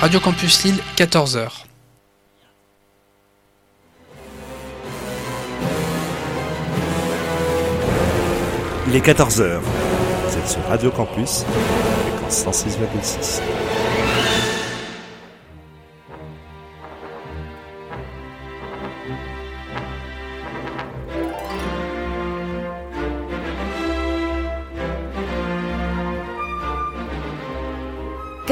Radio Campus Lille, 14h. Il est 14h. Vous êtes sur Radio Campus, fréquence 106,6.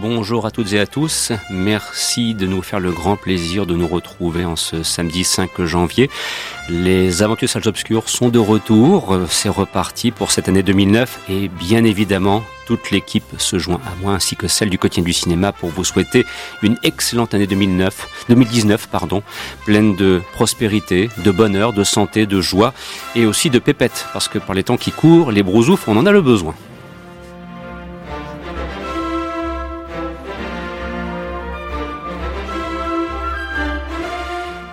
Bonjour à toutes et à tous. Merci de nous faire le grand plaisir de nous retrouver en ce samedi 5 janvier. Les aventures salles obscures sont de retour. C'est reparti pour cette année 2009 et bien évidemment, toute l'équipe se joint à moi ainsi que celle du quotidien du cinéma pour vous souhaiter une excellente année 2009, 2019, pardon, pleine de prospérité, de bonheur, de santé, de joie et aussi de pépettes parce que par les temps qui courent, les brousoufs, on en a le besoin.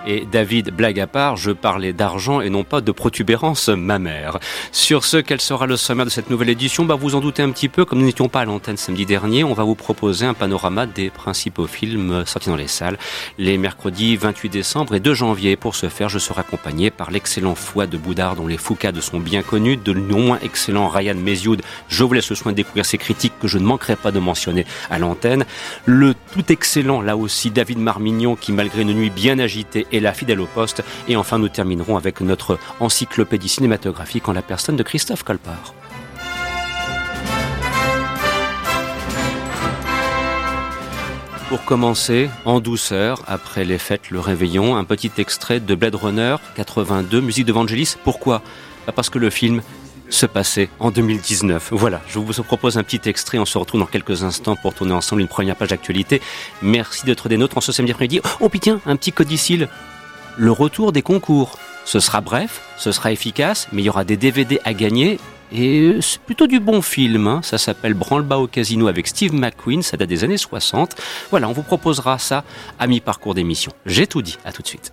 Et David, blague à part, je parlais d'argent et non pas de protubérance mammaire. Sur ce, quel sera le sommaire de cette nouvelle édition? Bah, Vous en doutez un petit peu, comme nous n'étions pas à l'antenne samedi dernier, on va vous proposer un panorama des principaux films sortis dans les salles les mercredis 28 décembre et 2 janvier. Pour ce faire, je serai accompagné par l'excellent foie de Boudard dont les Foucades sont bien connus, de non moins excellent Ryan Mézioud. Je vous laisse le soin de découvrir ses critiques que je ne manquerai pas de mentionner à l'antenne. Le tout excellent, là aussi, David Marmignon qui, malgré une nuit bien agitée, la fidèle au poste. Et enfin, nous terminerons avec notre encyclopédie cinématographique en la personne de Christophe Colpart. Pour commencer, en douceur, après les fêtes, le réveillon, un petit extrait de Blade Runner 82, musique de Vangelis. Pourquoi? Parce que le film se passait en 2019. Voilà, je vous propose un petit extrait. On se retrouve dans quelques instants pour tourner ensemble une première page d'actualité. Merci d'être des nôtres en ce samedi après-midi. Oh putain, un petit codicile le retour des concours. Ce sera bref, ce sera efficace, mais il y aura des DVD à gagner. Et c'est plutôt du bon film. Hein. Ça s'appelle Branle-bas au casino avec Steve McQueen. Ça date des années 60. Voilà, on vous proposera ça à mi-parcours d'émission. J'ai tout dit. À tout de suite.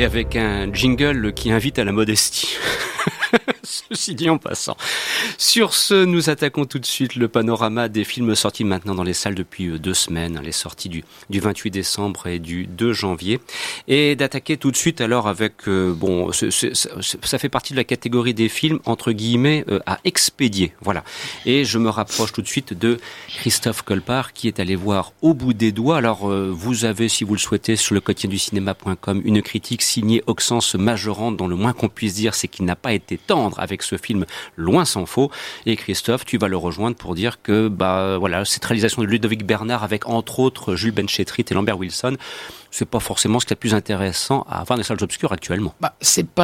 Et avec un jingle qui invite à la modestie. Ceci dit en passant. Sur ce, nous attaquons tout de suite le panorama des films sortis maintenant dans les salles depuis euh, deux semaines, hein, les sorties du, du 28 décembre et du 2 janvier, et d'attaquer tout de suite alors avec, euh, bon, ça fait partie de la catégorie des films entre guillemets euh, à expédier, voilà. Et je me rapproche tout de suite de Christophe Colpart qui est allé voir Au bout des doigts. Alors vous avez, si vous le souhaitez, sur le quotidien du cinéma.com une critique signée Oxens Majorante dont le moins qu'on puisse dire c'est qu'il n'a pas été tendre avec ce film, loin s'en faut. Et Christophe, tu vas le rejoindre pour dire que bah voilà cette réalisation de Ludovic Bernard avec entre autres Jules Benchetrit et Lambert Wilson, c'est pas forcément ce qui est le plus intéressant à avoir les salles obscures actuellement. Bah,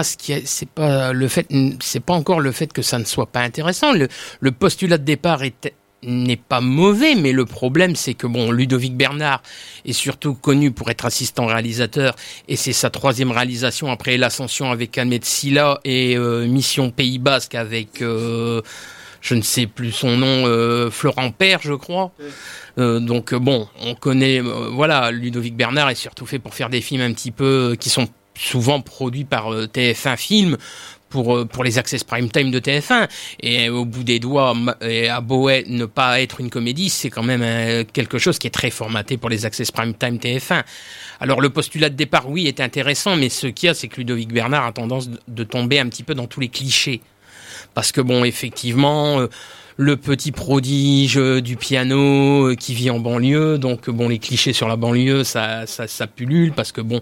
ce qui est, c'est pas fait, c'est pas encore le fait que ça ne soit pas intéressant. Le, le postulat de départ est n'est pas mauvais, mais le problème c'est que bon, Ludovic Bernard est surtout connu pour être assistant réalisateur et c'est sa troisième réalisation après l'ascension avec Ahmed Silla et euh, Mission Pays Basque avec euh, je ne sais plus son nom, euh, Florent Père, je crois. donc bon, on connaît, voilà, Ludovic Bernard est surtout fait pour faire des films un petit peu qui sont souvent produits par TF1 Film pour, euh, pour les access prime time de TF1. Et au bout des doigts, à beau ne pas être une comédie, c'est quand même euh, quelque chose qui est très formaté pour les access prime time TF1. Alors le postulat de départ, oui, est intéressant, mais ce qu'il y a, c'est que Ludovic Bernard a tendance de tomber un petit peu dans tous les clichés. Parce que bon, effectivement... Euh, le petit prodige du piano qui vit en banlieue. Donc bon, les clichés sur la banlieue, ça, ça, ça pullule parce que bon,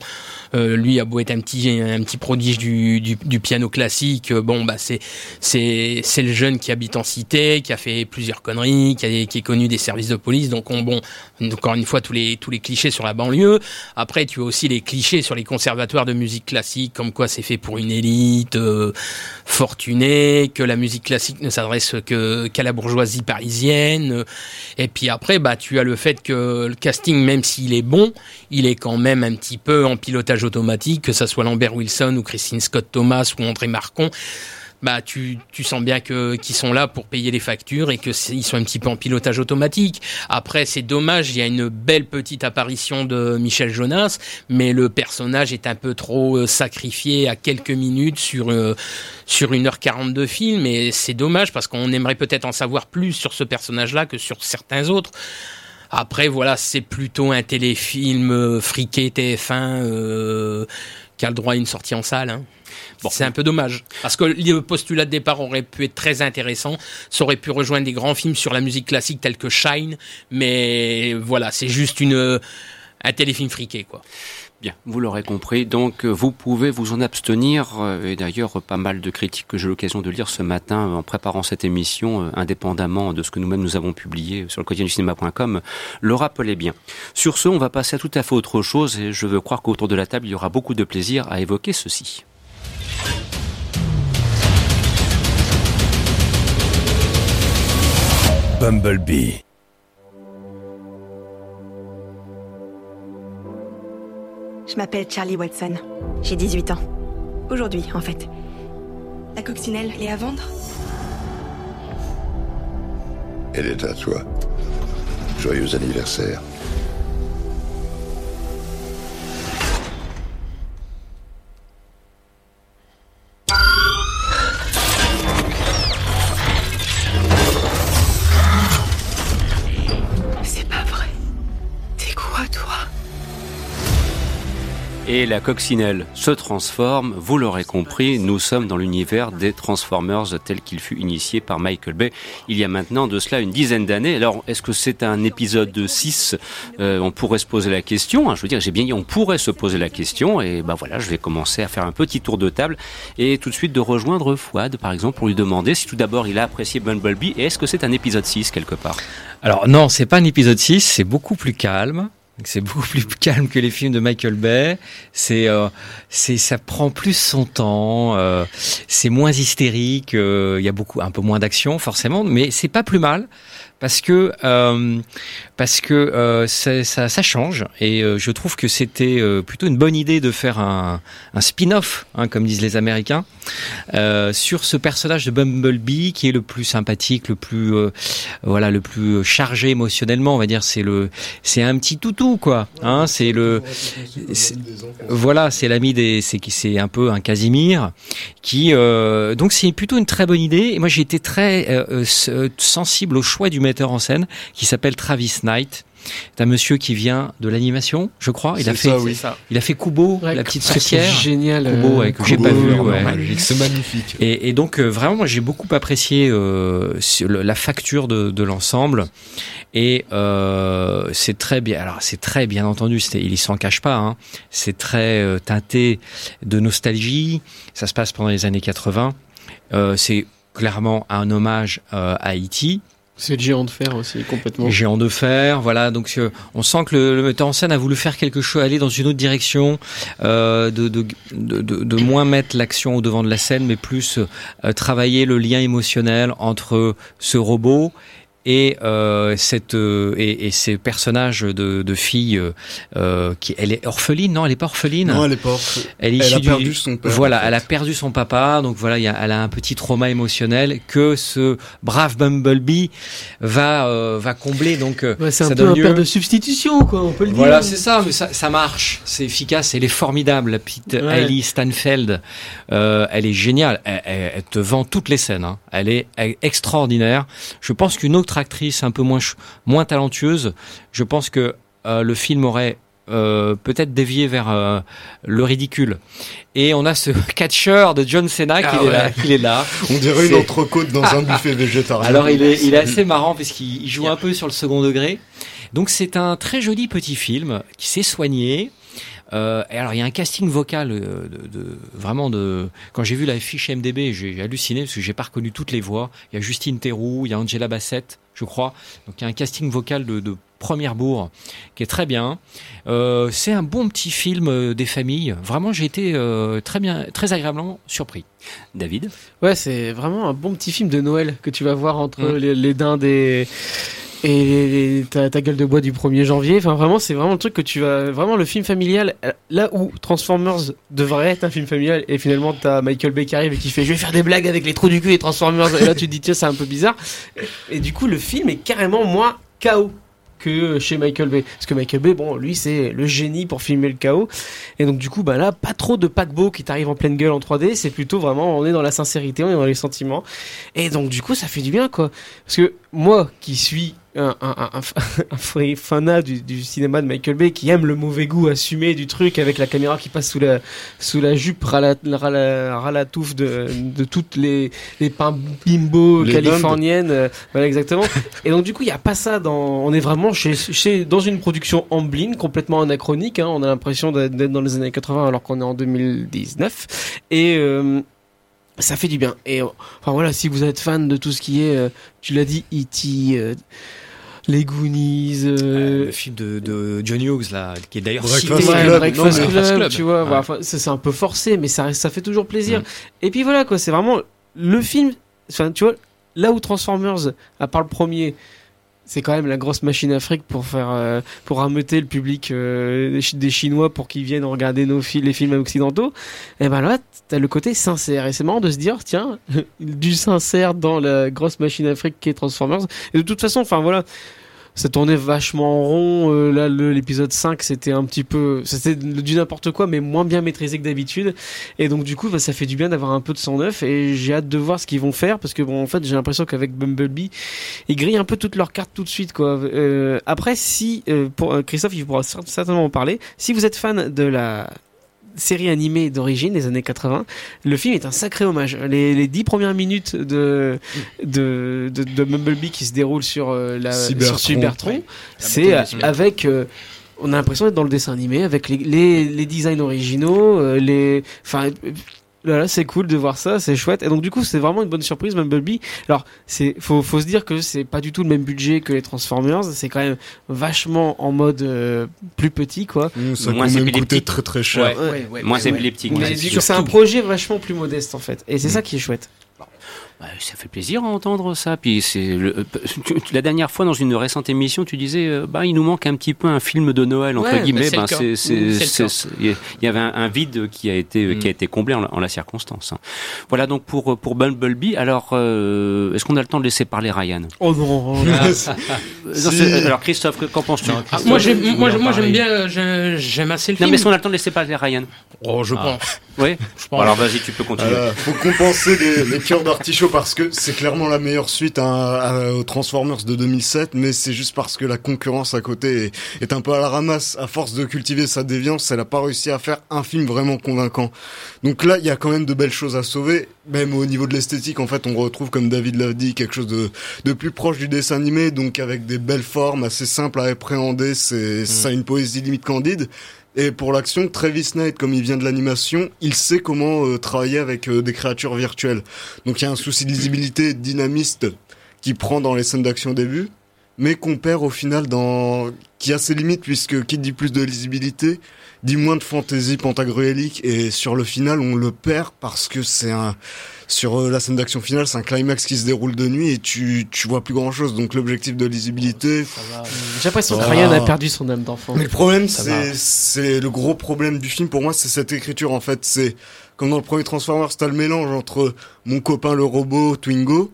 euh, lui a beau être un petit, un petit prodige du, du, piano classique, euh, bon bah c'est, c'est, c'est le jeune qui habite en cité, qui a fait plusieurs conneries, qui, a, qui est connu des services de police. Donc on, bon, encore une fois tous les tous les clichés sur la banlieue. Après, tu as aussi les clichés sur les conservatoires de musique classique, comme quoi c'est fait pour une élite euh, fortunée, que la musique classique ne s'adresse que la bourgeoisie parisienne. Et puis après, bah, tu as le fait que le casting, même s'il est bon, il est quand même un petit peu en pilotage automatique, que ça soit Lambert Wilson ou Christine Scott Thomas ou André Marcon bah tu, tu sens bien que qu'ils sont là pour payer les factures et que ils sont un petit peu en pilotage automatique. Après c'est dommage, il y a une belle petite apparition de Michel Jonas, mais le personnage est un peu trop euh, sacrifié à quelques minutes sur euh, sur une heure quarante de film et c'est dommage parce qu'on aimerait peut-être en savoir plus sur ce personnage-là que sur certains autres. Après voilà, c'est plutôt un téléfilm euh, friqué TF1 qui a le droit à une sortie en salle. Hein. C'est un peu dommage. Parce que le postulat de départ aurait pu être très intéressant. Ça aurait pu rejoindre des grands films sur la musique classique tels que Shine. Mais voilà, c'est juste une, un téléfilm friqué, quoi. Bien, vous l'aurez compris. Donc, vous pouvez vous en abstenir. Euh, et d'ailleurs, pas mal de critiques que j'ai l'occasion de lire ce matin en préparant cette émission, euh, indépendamment de ce que nous-mêmes nous avons publié sur le quotidien du cinéma.com, le rappelaient bien. Sur ce, on va passer à tout à fait autre chose et je veux croire qu'autour de la table, il y aura beaucoup de plaisir à évoquer ceci. Bumblebee. Je m'appelle Charlie Watson. J'ai 18 ans. Aujourd'hui, en fait. La coccinelle, elle est à vendre Elle est à toi. Joyeux anniversaire. Et la coccinelle se transforme, vous l'aurez compris, nous sommes dans l'univers des Transformers tel qu'il fut initié par Michael Bay il y a maintenant de cela une dizaine d'années. Alors, est-ce que c'est un épisode de 6 euh, On pourrait se poser la question. Hein. je veux dire, j'ai bien dit, on pourrait se poser la question. Et ben voilà, je vais commencer à faire un petit tour de table et tout de suite de rejoindre Fouad, par exemple, pour lui demander si tout d'abord il a apprécié Bumblebee et est-ce que c'est un épisode 6 quelque part? Alors non, c'est pas un épisode 6, c'est beaucoup plus calme. C'est beaucoup plus calme que les films de Michael Bay. C'est, euh, c'est, ça prend plus son temps. Euh, c'est moins hystérique. euh, Il y a beaucoup, un peu moins d'action forcément, mais c'est pas plus mal parce que euh, parce que euh, ça, ça change et euh, je trouve que c'était plutôt une bonne idée de faire un, un spin-off, hein, comme disent les Américains, sur ce personnage de Bumblebee qui est le plus sympathique, le plus voilà, le plus chargé émotionnellement, on va dire. C'est le c'est un petit toutou quoi. Hein, c'est le voilà, c'est l'ami des, c'est qui c'est un peu un Casimir qui donc c'est plutôt une très bonne idée. Et moi j'ai été très sensible au choix du metteur en scène qui s'appelle Travis Knight. C'est un monsieur qui vient de l'animation, je crois. Il a fait, ça, oui. il a fait Kubo, Ouais, la petite sorcière. génial. Kubo, euh, ouais, que j'ai Kubo, pas vu. vraiment ouais. magnifique, C'est magnifique. Et, et donc euh, vraiment, moi j'ai beaucoup apprécié euh, la facture de, de l'ensemble. Et euh, c'est très bien. Alors c'est très bien entendu. Il s'en cache pas. Hein, c'est très euh, teinté de nostalgie. Ça se passe pendant les années 80. Euh, c'est clairement un hommage euh, à Haïti. C'est le géant de fer aussi, complètement. Géant de fer, voilà. Donc euh, on sent que le, metteur en scène a voulu faire quelque chose, aller dans une autre direction, euh, de moins mettre l'action au devant de la scène, mais plus euh, travailler le lien émotionnel entre ce robot et euh, cette euh, et, et ces personnages de, de filles euh, euh, qui elle est orpheline non elle est pas orpheline Non, elle est pas. orphe- elle est Elle a du- perdu son père. voilà, en fait. elle a perdu son papa, donc voilà, il y a, elle a un petit trauma émotionnel que ce brave Bumblebee va euh, va combler. Donc euh, Ouais, c'est un ça peu donne un lieu- père de substitution, quoi, on peut le Voilà, dire. c'est ça, mais ça, ça marche, c'est efficace, elle est formidable, la petite Ouais. Ellie Stanfeld, euh, elle est géniale, elle, elle- elle te vend toutes les scènes, hein. elle est extraordinaire. Je pense qu'une autre actrice un peu moins moins talentueuse, je pense que euh, le film aurait euh, peut-être dévié vers euh, le ridicule. Et on a ce catcheur de John Cena qui Ah est ouais. là, qui est là. On dirait une entrecôte dans un buffet végétarien. Alors il est, il est assez marrant parce qu'il il joue un peu sur le second degré. Donc c'est un très joli petit film qui s'est soigné. Euh, et alors il y a un casting vocal de, de- vraiment de quand j'ai vu la fiche MDB j'ai halluciné parce que j'ai pas reconnu toutes les voix il y a Justine Theroux il y a Angela Bassett je crois. Donc il y a un casting vocal de, de première bourre qui est très bien. Euh, c'est un bon petit film euh, des familles. Vraiment j'ai été euh, très bien très agréablement surpris. David? Ouais, c'est vraiment un bon petit film de Noël que tu vas voir entre Mm. les, les dindes et, et ta gueule de bois du 1er janvier. Enfin, vraiment, c'est vraiment le truc que tu vas. Vraiment, le film familial, euh, là où Transformers devrait être un film familial, et finalement, t'as Michael Bay qui arrive et qui fait Je vais faire des blagues avec les trous du cul et Transformers. Et là, tu te dis Tiens, c'est un peu bizarre. Et du coup, le film est carrément moins chaos que chez Michael Bay. Parce que Michael Bay, bon, lui, c'est le génie pour filmer le chaos. Et donc, du coup, bah là, pas trop de paquebot qui t'arrive en pleine gueule en 3D. C'est plutôt vraiment, on est dans la sincérité, on est dans les sentiments. Et donc, du coup, ça fait du bien, quoi. Parce que moi, qui suis un, un, fanat du, du cinéma de Michael Bay, qui aime le mauvais goût assumé du truc avec la caméra qui passe sous la, sous la jupe rala, de, de toutes les, les pains bimbo Les californiennes. euh, voilà, exactement. Et donc, du coup, il n'y a pas ça dans, on est vraiment chez, chez, dans une production Amblin, complètement anachronique, hein. On a l'impression d'être dans les années 80 alors qu'on est en 2019. Et, euh, ça fait du bien. Et enfin voilà, si vous êtes fan de tout ce qui est, euh, tu l'as dit, E.T., euh, les Goonies, euh, le film de, de Johnny Hughes là qui est d'ailleurs Breakfast cité ouais, Club. Breakfast Non, mais- Club, Club. tu vois, Ouais. enfin, c'est un peu forcé, mais ça, ça fait toujours plaisir. Mm. Et puis voilà quoi, c'est vraiment le film. Enfin, tu vois, là où Transformers, à part le premier, c'est quand même la grosse machine fric pour faire, euh, pour rameuter le public euh, des Chi- des Chinois pour qu'ils viennent regarder nos films, les films occidentaux. Et ben là, t'as le côté sincère. Et c'est marrant de se dire, tiens, du sincère dans la grosse machine fric qui est Transformers. Et de toute façon, enfin voilà. Ça tournait vachement en rond. Euh, là, l'épisode 5, c'était un petit peu, c'était du n'importe quoi, mais moins bien maîtrisé que d'habitude. Et donc, du coup, bah, ça fait du bien d'avoir un peu de sang neuf. Et j'ai hâte de voir ce qu'ils vont faire, parce que bon, en fait, j'ai l'impression qu'avec Bumblebee, ils grillent un peu toutes leurs cartes tout de suite, quoi. Euh, après, si, euh, pour euh, Christophe, il pourra cer- certainement en parler. Si vous êtes fan de la série animée d'origine des années 80, le film est un sacré hommage. Les, les dix premières minutes de, de, de, de Bumblebee qui se déroulent sur, euh, la, Cybertron. sur Cybertron, c'est euh, avec euh, on a l'impression d'être dans le dessin animé avec les, les, les designs originaux euh, les enfin Là, là, c'est cool de voir ça, c'est chouette. Et donc du coup, c'est vraiment une bonne surprise, Bumblebee. Alors, c'est faut faut se dire que c'est pas du tout le même budget que les Transformers. C'est quand même vachement en mode euh, plus petit, quoi. Mmh, ça quand même coûté épileptique. très très cher. Ouais. Ouais, ouais, épileptique. Du coup, c'est un projet vachement plus modeste en fait. Et c'est ça qui est chouette. Bah, ça fait plaisir à entendre ça. Puis c'est le- euh, tu- tu- la dernière fois dans une récente émission, tu disais euh, bah il nous manque un petit peu un film de Noël entre Ouais, guillemets. bah, c'est Ben, le cas. c'est- c'est- Mm, c'est le c'est- cas. c'est- il y avait un, un vide qui a été Mm. qui a été comblé en, la- en la circonstance. hein. Voilà donc pour pour Bumblebee. Alors euh, est-ce qu'on a le temps de laisser parler Ryan? Oh non. Euh, non, Si. c'est- Alors Christophe, qu'en penses-tu? Non, Ah, moi, j'aime, moi, moi, j'aime bien, euh, j'ai- j'aime assez le Non film. mais est-ce qu'on a le temps de laisser parler Ryan? Oh, je Ah. pense. Oui. Je pense. Alors vas-y, tu peux continuer. Voilà, faut compenser les, les cœurs d'artichaut parce que c'est clairement la meilleure suite à, à- aux Transformers de 2007, mais c'est juste parce que la concurrence à côté est, est un peu à la ramasse. À force de cultiver sa déviance, elle a pas réussi à faire un film vraiment convaincant. Donc là, il y a quand même de belles choses à sauver, même au niveau de l'esthétique. En fait, on retrouve, comme David l'a dit, quelque chose de, de plus proche du dessin animé, donc avec des belles formes assez simples à appréhender. C'est ça a une poésie limite candide. Et pour l'action, Travis Knight, comme il vient de l'animation, il sait comment euh, travailler avec euh, des créatures virtuelles. Donc il y a un souci de lisibilité dynamiste qui prend dans les scènes d'action au début, mais qu'on perd au final dans... qui a ses limites, puisque qui dit plus de lisibilité, dit moins de fantaisie pentagruélique, et sur le final, on le perd parce que c'est un... Sur euh, la scène d'action finale, c'est un climax qui se déroule de nuit et tu, tu vois plus grand chose. Donc l'objectif de lisibilité. J'ai l'impression que Oh. Ryan a perdu son âme d'enfant. mais le problème, c'est, c'est le gros problème du film pour moi, c'est cette écriture en fait. C'est comme dans le premier Transformers, t'as le mélange entre mon copain le robot Twingo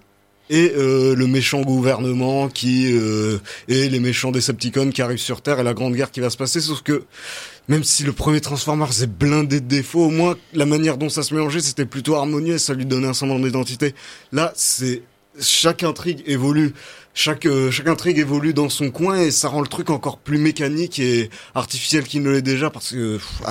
et euh, le méchant gouvernement qui euh, et les méchants Decepticons qui arrivent sur Terre et la grande guerre qui va se passer. Sauf que même si le premier Transformers est blindé de défauts, au moins la manière dont ça se mélangeait, c'était plutôt harmonieux ça lui donnait un semblant d'identité. Là, c'est chaque intrigue évolue. Chaque, euh, chaque intrigue évolue dans son coin et ça rend le truc encore plus mécanique et artificiel qu'il ne l'est déjà parce que pff,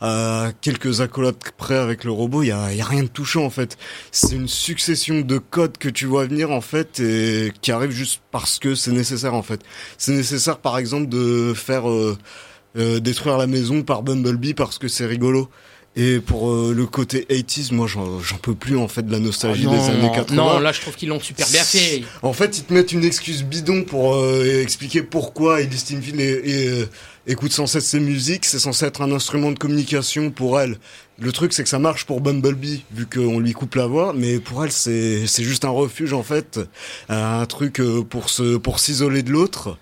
à, quelques accolades près avec le robot, il y a, y a rien de touchant en fait. C'est une succession de codes que tu vois venir en fait et qui arrivent juste parce que c'est nécessaire en fait. C'est nécessaire par exemple de faire euh, euh, détruire la maison par Bumblebee parce que c'est rigolo. Et pour euh, le côté 80s, moi j'en peux plus en fait de la nostalgie Oh, des années 80. Non, là, je trouve qu'ils l'ont super bien fait. En fait, ils te mettent une excuse bidon pour euh, expliquer pourquoi Ellie Steinfeld est- est, euh, écoute sans cesse ses musiques. C'est censé être un instrument de communication pour elle. Le truc, c'est que ça marche pour Bumblebee, vu qu'on lui coupe la voix, mais pour elle, c'est c'est juste un refuge en fait, un truc euh, pour se pour s'isoler de l'autre.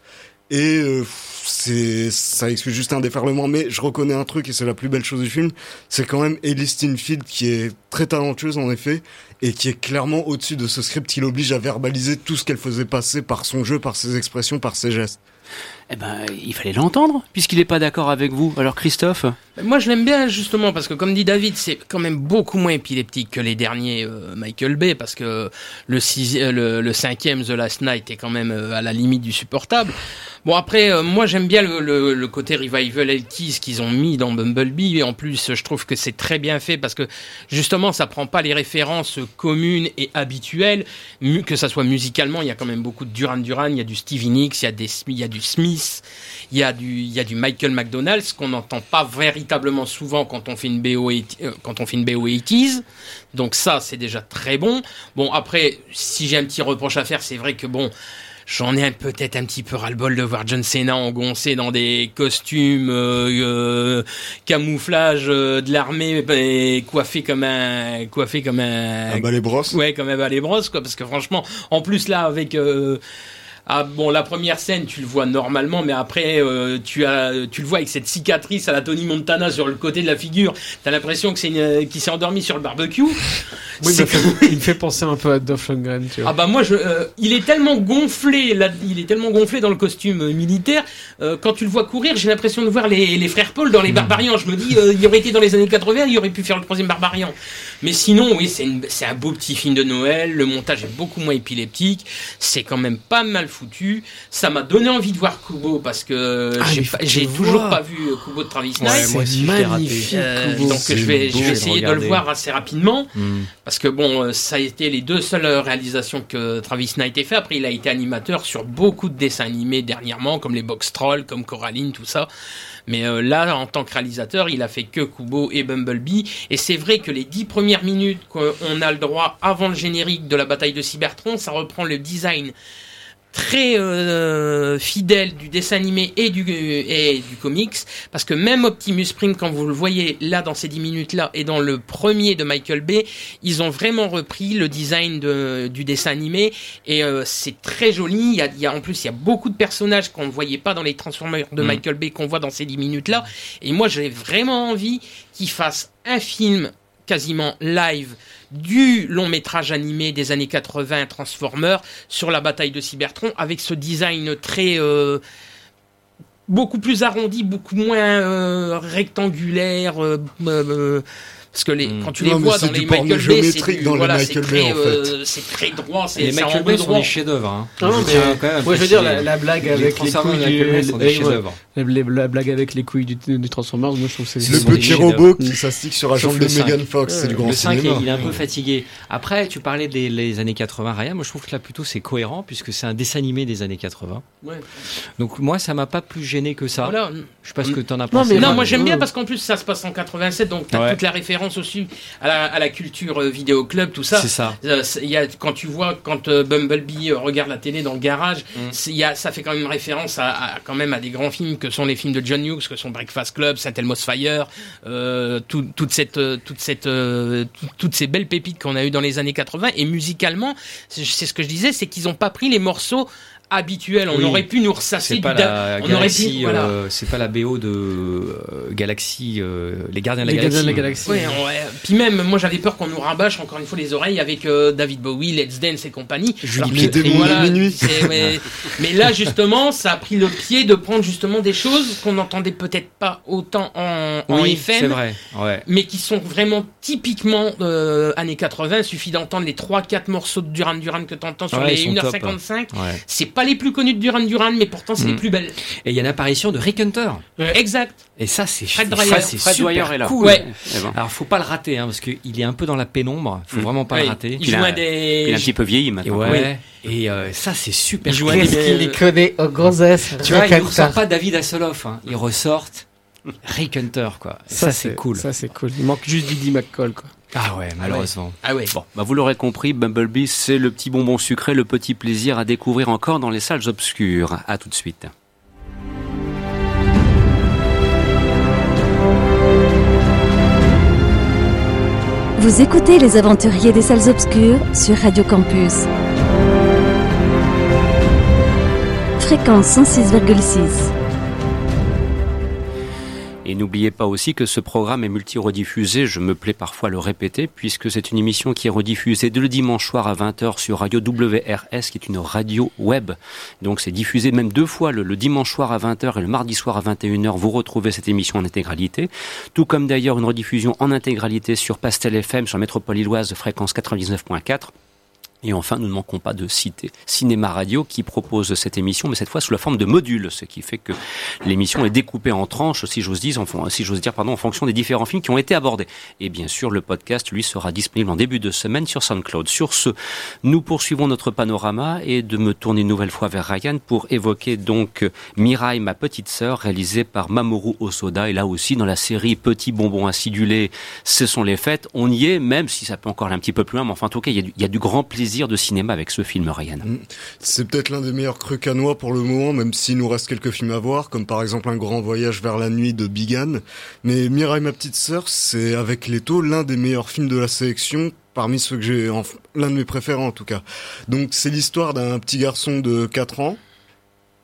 Et euh, c'est ça excuse juste un déferlement, mais je reconnais un truc et c'est la plus belle chose du film, c'est quand même Ellie Steinfeld qui est très talentueuse en effet et qui est clairement au-dessus de ce script qui l'oblige à verbaliser tout ce qu'elle faisait passer par son jeu, par ses expressions, par ses gestes. Eh ben, il fallait l'entendre, puisqu'il n'est pas d'accord avec vous. Alors Christophe Moi, je l'aime bien justement parce que, comme dit David, c'est quand même beaucoup moins épileptique que les derniers euh, Michael Bay parce que euh, le, le cinquième The Last Night est quand même euh, à la limite du supportable. Bon après, moi j'aime bien le, côté revival 80s qu'ils ont mis dans Bumblebee et en plus je trouve que c'est très bien fait parce que justement ça prend pas les références communes et habituelles, que ça soit musicalement, il y a quand même beaucoup de Duran Duran, il y a du Stevie Nicks, il y a du Smith, il y a du il y a du Michael McDonald, ce qu'on n'entend pas véritablement souvent quand on fait une BO 80 euh, quand on fait une BO 80s. Donc ça c'est déjà très bon. Bon après si j'ai un petit reproche à faire, c'est vrai que bon J'en ai un- peut-être un petit peu ras-le-bol de voir John Cena engoncé dans des costumes euh, euh, camouflage euh, de l'armée et coiffé comme un coiffé comme un bah les brosses. ouais comme un balai brosse quoi parce que franchement en plus là avec ah bon, la première scène, tu le vois normalement, mais après, euh, tu as, tu le vois avec cette cicatrice à la Tony Montana sur le côté de la figure. T'as l'impression que c'est une, qu'il s'est endormi sur le barbecue. Oui, il, C'est me fait, il me fait penser un peu à Dolph Lundgren, tu vois. ah bah moi je, euh, il est tellement gonflé là, il est tellement gonflé dans le costume euh, militaire. euh, quand tu le vois courir, j'ai l'impression de voir les, les frères Paul dans les Barbarians. Je me dis, euh, il aurait été dans les années 80, il aurait pu faire le troisième Barbarian. Mais sinon, oui, c'est c'est un beau petit film de Noël. Le montage est beaucoup moins épileptique. C'est quand même pas mal foutu. Ça m'a donné envie de voir Kubo parce que Ah, j'ai toujours pas vu euh, Kubo de Travis Ouais, Knight. je raté. magnifique. Euh, Kubo. donc je vais, je beau vais de essayer de le voir assez rapidement Hmm. Parce que bon, euh, ça a été les deux seules réalisations que Travis Knight ait fait. Après, il a été animateur sur beaucoup de dessins animés dernièrement, comme les Box Trolls, comme Coraline, tout ça. Mais euh, là, en tant que réalisateur, il a fait que Kubo et Bumblebee. Et c'est vrai que les dix premières minutes qu'on a le droit avant le générique de la bataille de Cybertron, ça reprend le design très euh, fidèle du dessin animé et du, et du comics, parce que même Optimus Prime, quand vous le voyez là dans ces 10 minutes-là, et dans le premier de Michael Bay, ils ont vraiment repris le design de, du dessin animé, et euh, c'est très joli, il y, a, il y, a, en plus il y a beaucoup de personnages qu'on ne voyait pas dans les Transformers de mm. Michael Bay qu'on voit dans ces 10 minutes-là, et moi j'ai vraiment envie qu'ils fassent un film quasiment live du long métrage animé des années 80 Transformers sur la bataille de Cybertron avec ce design très euh, beaucoup plus arrondi, beaucoup moins euh, rectangulaire. Euh, parce que les, mm. quand tu les vois dans les Michael Bay, c'est voilà, c'est très, euh, c'est très droit. Les Michael Bay sont des chefs-d'œuvre. Hein. Ah non, mais, moi, je veux dire la, la blague avec les couilles du. La blague avec les couilles du, du Transformers, moi je trouve c'est le petit robot qui s'astique sur la jambe de Megan Fox, c'est du grand cinéma. Le 5 il est un peu fatigué. Après, tu parlais des années 80, Ryan. Moi, je trouve que là plutôt c'est cohérent puisque c'est un dessin animé des années 80. Donc moi, ça m'a pas plus gêné que ça. Je sais pas ce que t'en as pensé. Non, moi j'aime bien parce qu'en plus ça se passe en 87, donc t'as toute la référence aussi à la, à la culture euh, vidéo club, tout ça. C'est ça. Euh, il y a, quand tu vois, quand euh, Bumblebee regarde la télé dans le garage, mm. y a, ça fait quand même référence à, à, quand même à des grands films que sont les films de John Hughes, que sont Breakfast Club, Saint Elmo's Fire, euh, tout, toute cette, toute cette, toutes ces belles pépites qu'on a eues dans les années 80. Et musicalement, c'est ce que je disais, c'est qu'ils n'ont pas pris les morceaux habituel. On aurait pu nous ressasser du voilà. euh, c'est pas la BO de euh, Galaxy, euh, les Gardiens de la les Galaxie. De la Galaxie. Ouais, ouais. Puis même, moi j'avais peur qu'on nous rabâche encore une fois les oreilles avec euh, David Bowie, Let's Dance et compagnie. Julie voilà, minuit. mais, mais, là justement, ça a pris le pied de prendre justement des choses qu'on n'entendait peut-être pas autant en, en oui, FM, c'est vrai. Ouais. mais qui sont vraiment typiquement euh, années 80. Il suffit d'entendre les 3-4 morceaux de Duran Duran que tu entends sur ouais, les 1h55. C'est pas les plus connus de Duran Duran, mais pourtant c'est les mm. plus belles. Et il y a l'apparition de Rick Hunter. Exact. Et ça, c'est Fred ça, c'est super est là. cool. Ouais. Alors, faut pas le rater, hein, parce qu'il est un peu dans la pénombre. Faut Mm. vraiment pas Ouais, le rater. Il joue a- à des. Il est un petit peu vieilli Et maintenant. ouais. Et euh, ça, c'est super. Il joue cool. à des- Qu'est-ce qu'il les connaît au gonzesse Tu vois, Hunter. ressortent pas David Hasselhoff. Hein. Ils ressortent Rick Hunter, quoi. Ça, c'est cool. Ça c'est cool. Il manque juste Didi McCall quoi. Ah ouais, malheureusement. Ah ouais. Bon, bah vous l'aurez compris, Bumblebee, c'est le petit bonbon sucré, le petit plaisir à découvrir encore dans les salles obscures. À tout de suite. Vous écoutez Les Aventuriers des Salles Obscures sur Radio Campus. Fréquence 106,6. Et n'oubliez pas aussi que ce programme est multi-rediffusé, je me plais parfois à le répéter, puisque c'est une émission qui est rediffusée dès le dimanche soir à 20h sur Radio WRS, qui est une radio web. Donc c'est diffusé même deux fois, le, le dimanche soir à 20h et le mardi soir à 21h, vous retrouvez cette émission en intégralité. Tout comme d'ailleurs une rediffusion en intégralité sur Pastel FM, sur Métropole Illoise, fréquence 99.4. Et enfin, nous ne manquons pas de citer Cinéma Radio qui propose cette émission, mais cette fois sous la forme de modules, ce qui fait que l'émission est découpée en tranches, si j'ose dire, en, dire, pardon, en fonction des différents films qui ont été abordés. Et bien sûr, le podcast, lui, sera disponible en début de semaine sur SoundCloud. Sur ce, nous poursuivons notre panorama et de me tourner une nouvelle fois vers Ryan pour évoquer donc Mirai, ma petite sœur, réalisée par Mamoru Osoda. Et là aussi, dans la série Petit bonbon acidulé, ce sont les fêtes. On y est, même si ça peut encore aller un petit peu plus loin, mais enfin, en tout cas, il y a du grand plaisir de cinéma avec ce film, Ryan. C'est peut-être l'un des meilleurs crus canois pour le moment, même s'il nous reste quelques films à voir, comme par exemple Un grand voyage vers la nuit de Bigan. Mais Mirai, ma petite sœur, c'est avec Leto l'un des meilleurs films de la sélection, parmi ceux que j'ai, l'un de mes préférés en tout cas. Donc c'est l'histoire d'un petit garçon de 4 ans,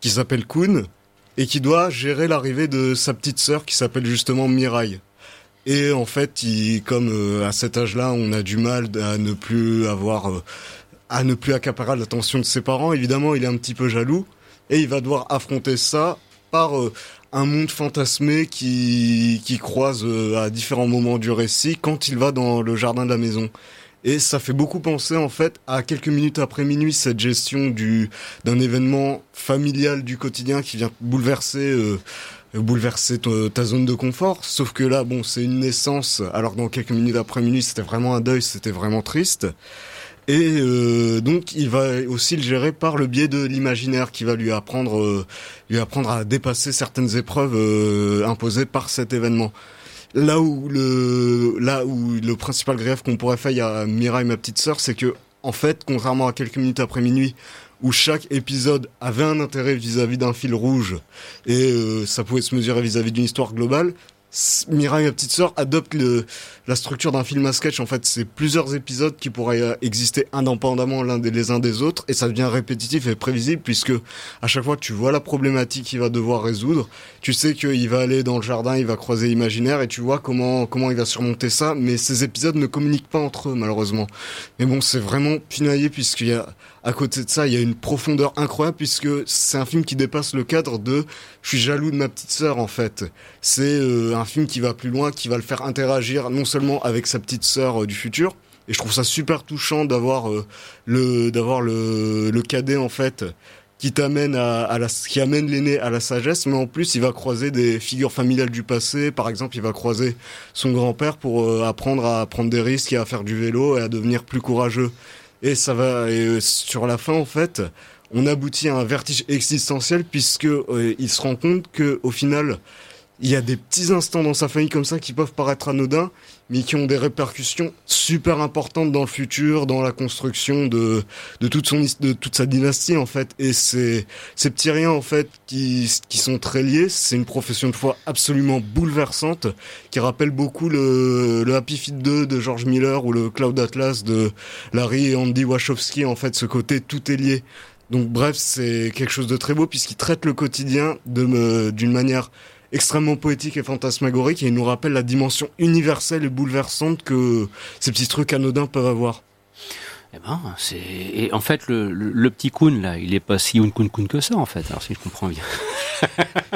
qui s'appelle Kun, et qui doit gérer l'arrivée de sa petite sœur qui s'appelle justement Mirai. Et en fait, il, comme euh, à cet âge-là, on a du mal à ne plus avoir, euh, à ne plus accaparer l'attention de ses parents. Évidemment, il est un petit peu jaloux et il va devoir affronter ça par euh, un monde fantasmé qui qui croise à différents moments du récit quand il va dans le jardin de la maison. Et ça fait beaucoup penser en fait à quelques minutes après minuit cette gestion du d'un événement familial du quotidien qui vient bouleverser euh, bouleverser ta, zone de confort. Sauf que là, bon, c'est une naissance. Alors dans quelques minutes après minuit, c'était vraiment un deuil, c'était vraiment triste. Et euh, donc, il va aussi le gérer par le biais de l'imaginaire, qui va lui apprendre, euh, lui apprendre à dépasser certaines épreuves euh, imposées par cet événement. Là où le, là où le principal grief qu'on pourrait faire à Mira et ma petite sœur, c'est que, en fait, contrairement à quelques minutes après minuit, où chaque épisode avait un intérêt vis-à-vis d'un fil rouge et euh, ça pouvait se mesurer vis-à-vis d'une histoire globale. Mirai, ma petite sœur, adopte le, la structure d'un film à sketch. En fait, c'est plusieurs épisodes qui pourraient euh, exister indépendamment l'un des les uns des autres, et ça devient répétitif et prévisible puisque à chaque fois que tu vois la problématique qu'il va devoir résoudre, tu sais qu'il va aller dans le jardin, il va croiser l'imaginaire, et tu vois comment comment il va surmonter ça. Mais ces épisodes ne communiquent pas entre eux, malheureusement. Mais bon, c'est vraiment pinaillé puisqu'il y a à côté de ça, il y a une profondeur incroyable puisque c'est un film qui dépasse le cadre de je suis jaloux de ma petite sœur en fait. C'est euh, un film qui va plus loin, qui va le faire interagir non seulement avec sa petite sœur euh, du futur, et je trouve ça super touchant d'avoir euh, le d'avoir le, le cadet en fait qui t'amène à, la, qui amène l'aîné à la sagesse, mais en plus il va croiser des figures familiales du passé. Par exemple, il va croiser son grand-père pour apprendre à prendre des risques et à faire du vélo et à devenir plus courageux. Et ça va et euh, sur la fin en fait, on aboutit à un vertige existentiel puisque euh, il se rend compte que au final, il y a des petits instants dans sa famille comme ça qui peuvent paraître anodins, mais qui ont des répercussions super importantes dans le futur, dans la construction de, de toute son, de toute sa dynastie, en fait. Et c'est, ces petits riens, en fait, qui, qui sont très liés. C'est une profession de foi absolument bouleversante, qui rappelle beaucoup le, le Happy Feet 2 de George Miller ou le Cloud Atlas de Larry et Andy Wachowski, en fait, ce côté tout est lié. Donc bref, c'est quelque chose de très beau puisqu'il traite le quotidien de d'une manière extrêmement poétique et fantasmagorique et il nous rappelle la dimension universelle et bouleversante que ces petits trucs anodins peuvent avoir. Eh ben, c'est et en fait le, le, petit Kun là, il est pas si un Kun Kun que ça en fait. Alors si je comprends bien.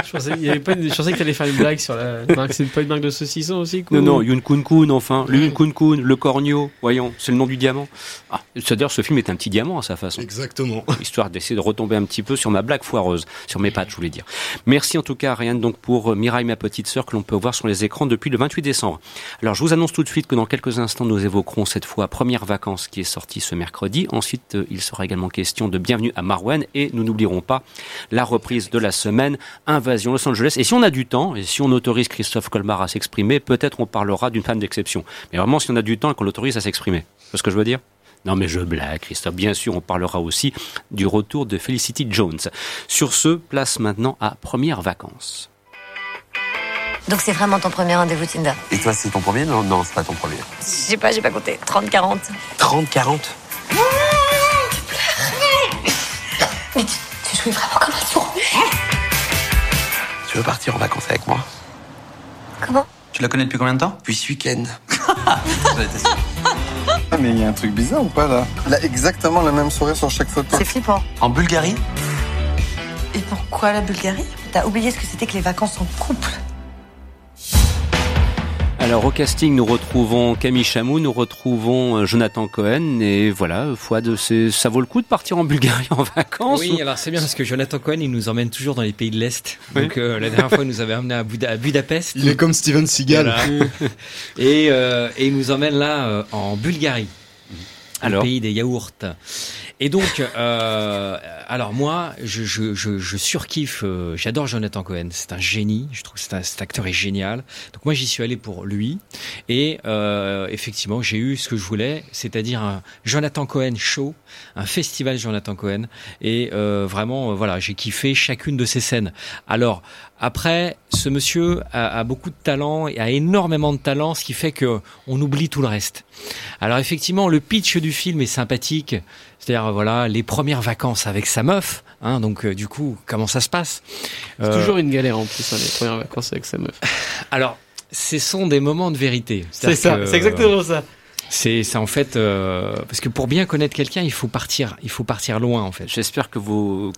je pensais, y avait pas une, je pensais que t'allais faire une blague sur la marque. C'est pas une marque de saucisson aussi quoi. Non non, Yun Kun Kun enfin, le Yun Kun Kun, le cornio, voyons, c'est le nom du diamant. Ah, c'est-à-dire ce film est un petit diamant à sa façon. Exactement. Histoire d'essayer de retomber un petit peu sur ma blague foireuse, sur mes pattes, je voulais dire. Merci en tout cas Ariane donc pour euh, Mirai ma petite sœur que l'on peut voir sur les écrans depuis le 28 décembre. Alors je vous annonce tout de suite que dans quelques instants nous évoquerons cette fois Première vacances qui est sortie ce mercredi. Ensuite, euh, il sera également question de Bienvenue à Marwen et nous n'oublierons pas la reprise de la semaine Invasion Los Angeles. Et si on a du temps et si on autorise Christophe Colmar à s'exprimer, peut-être on parlera d'une femme d'exception. Mais vraiment, si on a du temps et qu'on l'autorise à s'exprimer. C'est ce que je veux dire? Non mais je blague, Christophe. Bien sûr, on parlera aussi du retour de Felicity Jones. Sur ce, place maintenant à Première Vacances. Donc c'est vraiment ton premier rendez-vous Tinder? Et toi, c'est ton premier? Non, non, c'est pas ton premier. Je sais pas, j'ai pas compté. 30-40. 30-40 Mais tu, tu jouais vraiment comme un sourd. Tu veux partir en vacances avec moi? Comment? Tu la connais depuis combien de temps? Depuis ce week-end. ah, mais il y a un truc bizarre ou pas là? Il a exactement la même sourire sur chaque photo. C'est flippant. En Bulgarie? Et pourquoi la Bulgarie? T'as oublié ce que c'était que les vacances en couple? Alors au casting, nous retrouvons Camille Chamou, nous retrouvons euh, Jonathan Cohen et voilà, Fouad, ça vaut le coup de partir en Bulgarie en vacances Oui, alors c'est bien parce que Jonathan Cohen, il nous emmène toujours dans les pays de l'Est. Donc euh, la dernière fois, il nous avait amené à, à Budapest. Il est comme Steven Seagal. Voilà. et, euh, et il nous emmène là euh, en Bulgarie. Alors le pays des yaourts. Et donc, euh, alors moi, je, je, je, je surkiffe, euh, j'adore Jonathan Cohen, c'est un génie, je trouve que cet acteur est génial. Donc moi, j'y suis allé pour lui, et euh, effectivement, j'ai eu ce que je voulais, c'est-à-dire un Jonathan Cohen show, un festival Jonathan Cohen, et euh, vraiment, euh, voilà, j'ai kiffé chacune de ses scènes. Alors, après, ce monsieur a, beaucoup de talent et a énormément de talent, ce qui fait que on oublie tout le reste. Alors effectivement, le pitch du film est sympathique, c'est-à-dire voilà les premières vacances avec sa meuf. Hein, donc euh, du coup, comment ça se passe? C'est euh... toujours une galère en plus hein, les premières vacances avec sa meuf. Alors, ce sont des moments de vérité. C'est ça, c'est exactement ça. C'est ça en fait euh, parce que pour bien connaître quelqu'un, il faut partir, il faut partir loin en fait. J'espère que vos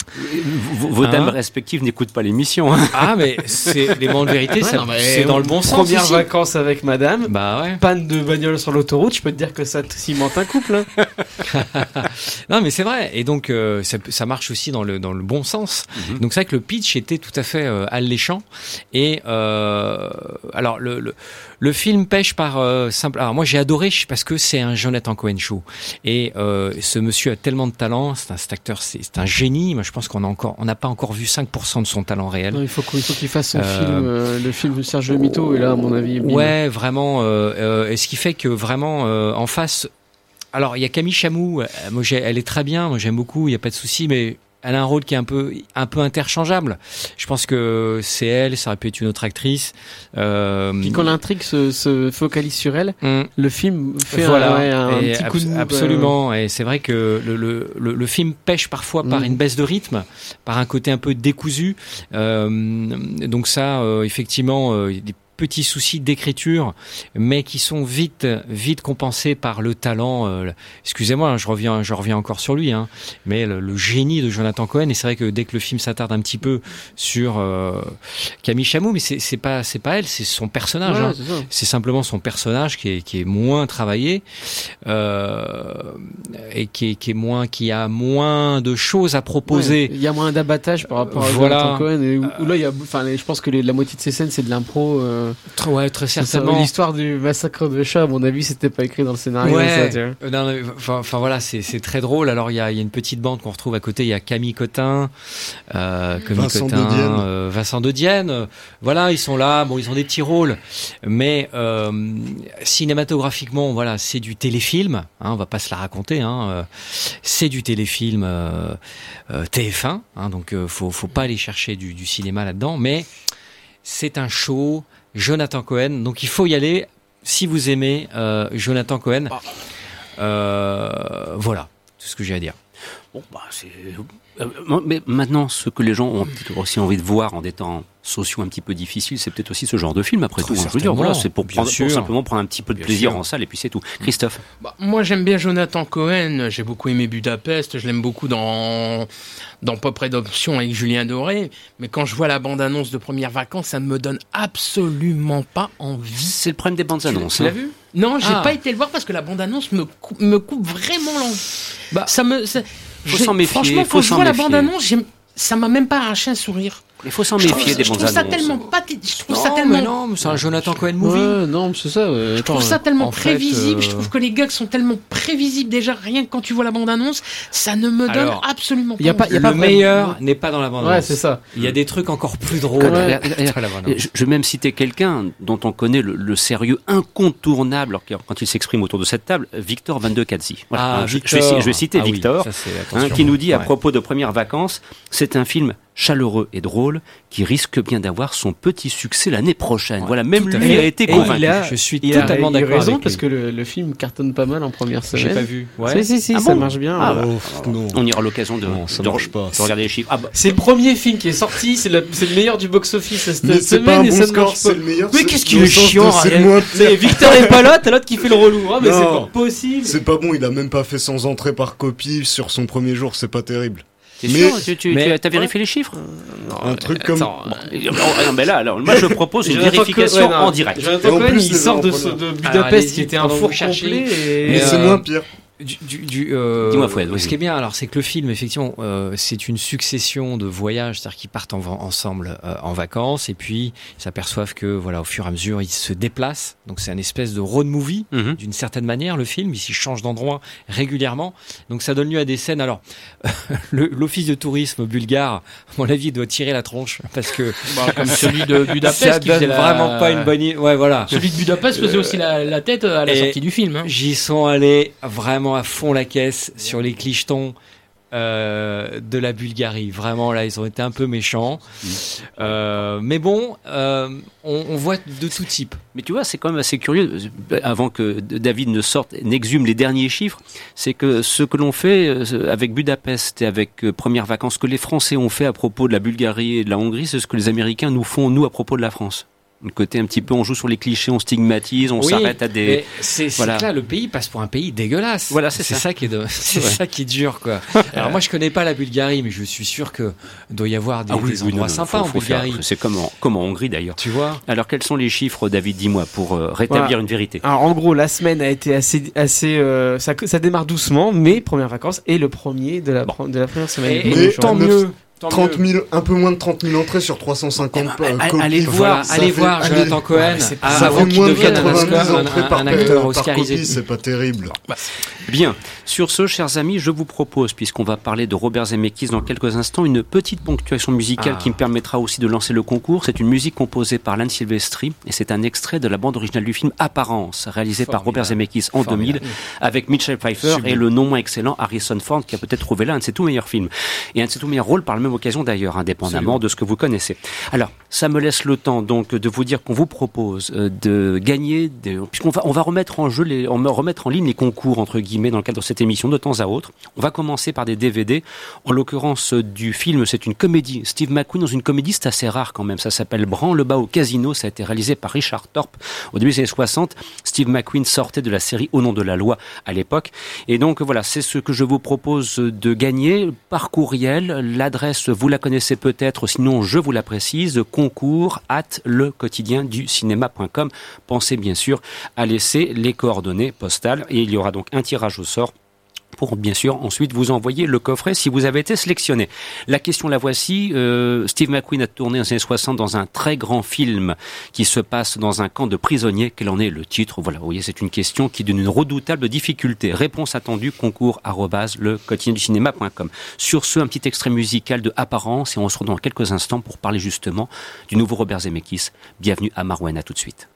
vos, Hein dames respectives n'écoutent pas l'émission. hein. Ah mais c'est les moments de vérité, Ouais, c'est dans le bon sens. Premières ici. vacances avec madame. Bah ouais. Panne de bagnole sur l'autoroute, je peux te dire que ça te cimente un couple. hein. Non, mais c'est vrai. Et donc, euh, ça, ça marche aussi dans le, dans le bon sens. Mhm. Donc, c'est vrai que le pitch était tout à fait euh, alléchant. Et euh, alors, le, le, le film pêche par euh, simple. Alors, moi, j'ai adoré parce que c'est un Jonathan Cohen show. Et euh, ce monsieur a tellement de talent. C'est un cet acteur, c'est un génie. Moi, je pense qu'on a encore, on n'a pas encore vu 5% de son talent réel. Non, il faut qu'il fasse son Euh, film, euh, le film de Serge Le Mito. Et là, à mon avis, bim. Ouais, vraiment. Euh, euh, et ce qui fait que vraiment euh, en face. Alors, il y a Camille Chamou. Moi, j'ai- elle est très bien. Moi, j'aime beaucoup. Il y a pas de souci, mais. Elle a un rôle qui est un peu, un peu interchangeable. Je pense que c'est elle, ça aurait pu être une autre actrice. Euh, Puis quand l'intrigue se, se focalise sur elle, Hum. le film fait un- ouais, petit coup de absolument. Et c'est vrai que le, le, le, le film pêche parfois par Mm. une baisse de rythme, par un côté un peu décousu. Euh, donc ça, euh, effectivement, euh, il y a des petits soucis d'écriture, mais qui sont vite, vite compensés par le talent. euh, Excusez-moi, hein, je reviens, je reviens encore sur lui, hein, mais le, le génie de Jonathan Cohen. Et c'est vrai que dès que le film s'attarde un petit peu sur euh, Camille Chamou, mais c'est pas, c'est pas elle, c'est son personnage. Ouais, hein. c'est simplement son personnage qui est, qui est moins travaillé euh, et qui est, qui est moins, qui a moins de choses à proposer. Ouais, Il y a moins d'abattage par rapport à Voilà. Jonathan Cohen. Et où, où là, il y a, je pense que les- la moitié de ces scènes, c'est de l'impro. euh, Très- ouais, très certainement. L'histoire du massacre de chat, à mon avis, c'était pas écrit dans le scénario. Ouais. ça, tu vois. Euh, non, enfin, voilà, c'est c'est très drôle. Alors il y a, il y a une petite bande qu'on retrouve à côté. Il y a Camille Cotin, euh, Camille Vincent Cotin, de Dienne. euh, Vincent de Dienne. Voilà, ils sont là. Bon, ils ont des petits rôles, mais euh, cinématographiquement, voilà, c'est du téléfilm. Hein, on va pas se la raconter. Hein, euh, c'est du téléfilm euh, euh, TF1. Hein, donc euh, faut faut pas aller chercher du, du cinéma là-dedans, mais c'est un show. Jonathan Cohen, donc il faut y aller si vous aimez euh, Jonathan Cohen. Euh, voilà, tout ce que j'ai à dire. Bon, bah, c'est. Euh, mais maintenant, ce que les gens ont peut-être aussi envie de voir en des temps sociaux un petit peu difficiles, c'est peut-être aussi ce genre de film. Après Très tout, hein. je veux dire, voilà, c'est pour, bien prendre- pour sûr. simplement prendre un petit peu de Bien plaisir sûr. en salle et puis c'est tout. Christophe, Bah, moi, j'aime bien Jonathan Cohen. J'ai beaucoup aimé Budapest. Je l'aime beaucoup dans, dans Pop Redemption avec Julien Doré. Mais quand je vois la bande-annonce de Premières Vacances, ça ne me donne absolument pas envie. c'est le problème des bandes annonces. Tu l'as hein. vu? Non, j'ai Ah. pas été le voir parce que la bande-annonce me coupe, me coupe vraiment l'envie. Bah, ça me, ça- faut j'ai- s'en méfier, Franchement, faut quand je vois la bande-annonce, ça m'a même pas arraché un sourire. Il faut s'en Je trouve, méfier des je bandes trouve ça annonces. tellement pas, je trouve non, ça mais tellement non, mais c'est un Jonathan Cohen movie. Ouais, non, c'est ça. Je trouve ça tellement prévisible. euh, Je trouve que les gags sont tellement prévisibles déjà. Rien que quand tu vois la bande-annonce, ça ne me donne Alors, absolument pas. y a pas- envie. y a le meilleur n'est pas dans la bande. Ouais, c'est ça. Il y a des trucs encore plus drôles. Comme- Ouais. dans la bande-annonce. Je je vais même citer quelqu'un dont on connaît le, le sérieux incontournable quand il s'exprime autour de cette table, Victor Van de. Voilà. Ah, je, je Victor. vais, je vais citer Ah oui, Victor, ça, c'est- hein, attention. qui nous dit à Ouais. propos de Premières Vacances, c'est un film chaleureux et drôle qui risque bien d'avoir son petit succès l'année prochaine. Ouais, voilà, même lui fait. a été Et convaincu. il a- je suis Il totalement il a d'accord raison avec parce lui. que le, le film cartonne pas mal en première semaine. J'ai pas vu. Si, si, si, Ah ça bon marche bien. Ah, ouais. bah, Oh, non. On aura l'occasion de, Non, ça de- marche pas. de regarder les chiffres. Ah bah, C'est le premier film qui est sorti, c'est le, meilleur du box-office cette Mais c'est semaine pas un et bon ça ne score, marche pas. le meilleur. Mais qu'est-ce qu'il est chiant C'est Ariel. le moins C'est pire. Victor est pas là, t'as l'autre qui fait le relou. Mais Non. c'est pas possible. C'est pas bon, il a même pas fait sans entrée par copie sur son premier jour, c'est pas terrible. T'es Mais- sûr Tu, tu, mais- tu as- t'as vérifié les chiffres Un truc comme. Attends, Et- oh, ah non, mais là, alors, moi je propose une vérification Co- ouais, non. en direct. Jonathan Et en Cohen, plus, il sort de, de Budapest allez-y, qui était un que four complet. Et, Mais c'est euh, moins pire. Du, du, du, euh, Dis-moi, Fouad, vas-y. Ce qui est bien, alors, c'est que le film, effectivement, euh, c'est une succession de voyages, c'est-à-dire qu'ils partent en- ensemble euh, en vacances, et puis ils s'aperçoivent que, voilà, au fur et à mesure, ils se déplacent. Donc, c'est un espèce de road movie, Mhm. d'une certaine manière, le film. Ils s'y changent d'endroit régulièrement. Donc, ça donne lieu à des scènes. Alors, l'office de tourisme bulgare, à mon avis, doit tirer la tronche, parce que Bah, comme celui de Budapest. ça qui faisait donne la- vraiment pas une bonne idée. Ouais, voilà. Celui de Budapest faisait aussi la, la tête à la sortie du film. hein. J'y sont allés vraiment à fond la caisse sur les clichetons euh, de la Bulgarie. Vraiment, là, ils ont été un peu méchants. Euh, mais bon, euh, on, on voit de tout type. Mais tu vois, c'est quand même assez curieux, avant que David ne sorte, n'exhume les derniers chiffres, c'est que ce que l'on fait avec Budapest et avec Premières Vacances, que les Français ont fait à propos de la Bulgarie et de la Hongrie, c'est ce que les Américains nous font, nous, à propos de la France. Le côté un petit peu, on joue sur les clichés, on stigmatise, on Oui, s'arrête à des. C'est Voilà. que là, le pays passe pour un pays dégueulasse. Voilà, c'est ça. ça. qui est, de- c'est Ouais. ça qui est dur, quoi. Alors moi, je connais pas la Bulgarie, mais je suis sûr que doit y avoir des, Ah oui, des oui, endroits non, sympas faut- en faut Bulgarie. C'est comme en, comme en Hongrie d'ailleurs. Tu vois? Alors quels sont les chiffres, David, dis-moi, pour euh, rétablir Voilà. une vérité Alors en gros, la semaine a été assez, assez, euh, ça, ça démarre doucement, mais première vacances est le premier de la, de la première semaine. Et- premier tant mieux. Tant 30 mieux. 000, un peu moins de 30 000 entrées sur 350 euh, allez- copies. allez le Voilà, Ça allez fait- voir allez- Jonathan Cohen c'est pas- ah, Ça avant qu'il moins de devienne un, 90 Oscar, un- entrées un- par, un par- acteur par oscarisé. c'est pas terrible. Bien. Sur ce, chers amis, je vous propose, puisqu'on va parler de Robert Zemeckis dans quelques instants, une petite ponctuation musicale Ah. qui me permettra aussi de lancer le concours. C'est une musique composée par Lan Silvestri et c'est un extrait de la bande originale du film Apparence, réalisé par Robert Zemeckis en 2000 avec Mitchell Pfeiffer et le non moins excellent Harrison Ford qui a peut-être trouvé là un de ses tout meilleurs films et un de ses tout meilleurs rôles par la même occasion d'ailleurs, indépendamment de ce que vous connaissez. Alors, ça me laisse le temps donc de vous dire qu'on vous propose euh, de gagner, des- puisqu'on va on va remettre en jeu les, on va remettre en ligne les concours entre guillemets dans le cadre de cette émission de temps à autre. On va commencer par des DVD. En l'occurrence euh, du film, c'est une comédie. Steve McQueen dans une comédie, c'est assez rare quand même. Ça s'appelle Branle le bas au casino. Ça a été réalisé par Richard Thorpe au début des années 60. Steve McQueen sortait de la série Au nom de la loi à l'époque. Et donc voilà, c'est ce que je vous propose de gagner par courriel. L'adresse, vous la connaissez peut-être, sinon je vous la précise, concours at le quotidien du cinéma.com. Pensez bien sûr à laisser les coordonnées postales et il y aura donc un tirage au sort pour bien sûr ensuite vous envoyer le coffret si vous avez été sélectionné. La question la voici. Euh, Steve McQueen a tourné les années 60 dans un très grand film qui se passe dans un camp de prisonniers. Quel en est le titre? Voilà, vous voyez, c'est une question qui donne une redoutable difficulté. Réponse attendue, concours arrobase le quotidien du cinéma.com. Sur ce, un petit extrait musical de Apparence et on se retrouve dans quelques instants pour parler justement du nouveau Robert Zemeckis. Bienvenue à Marouane, à tout de suite.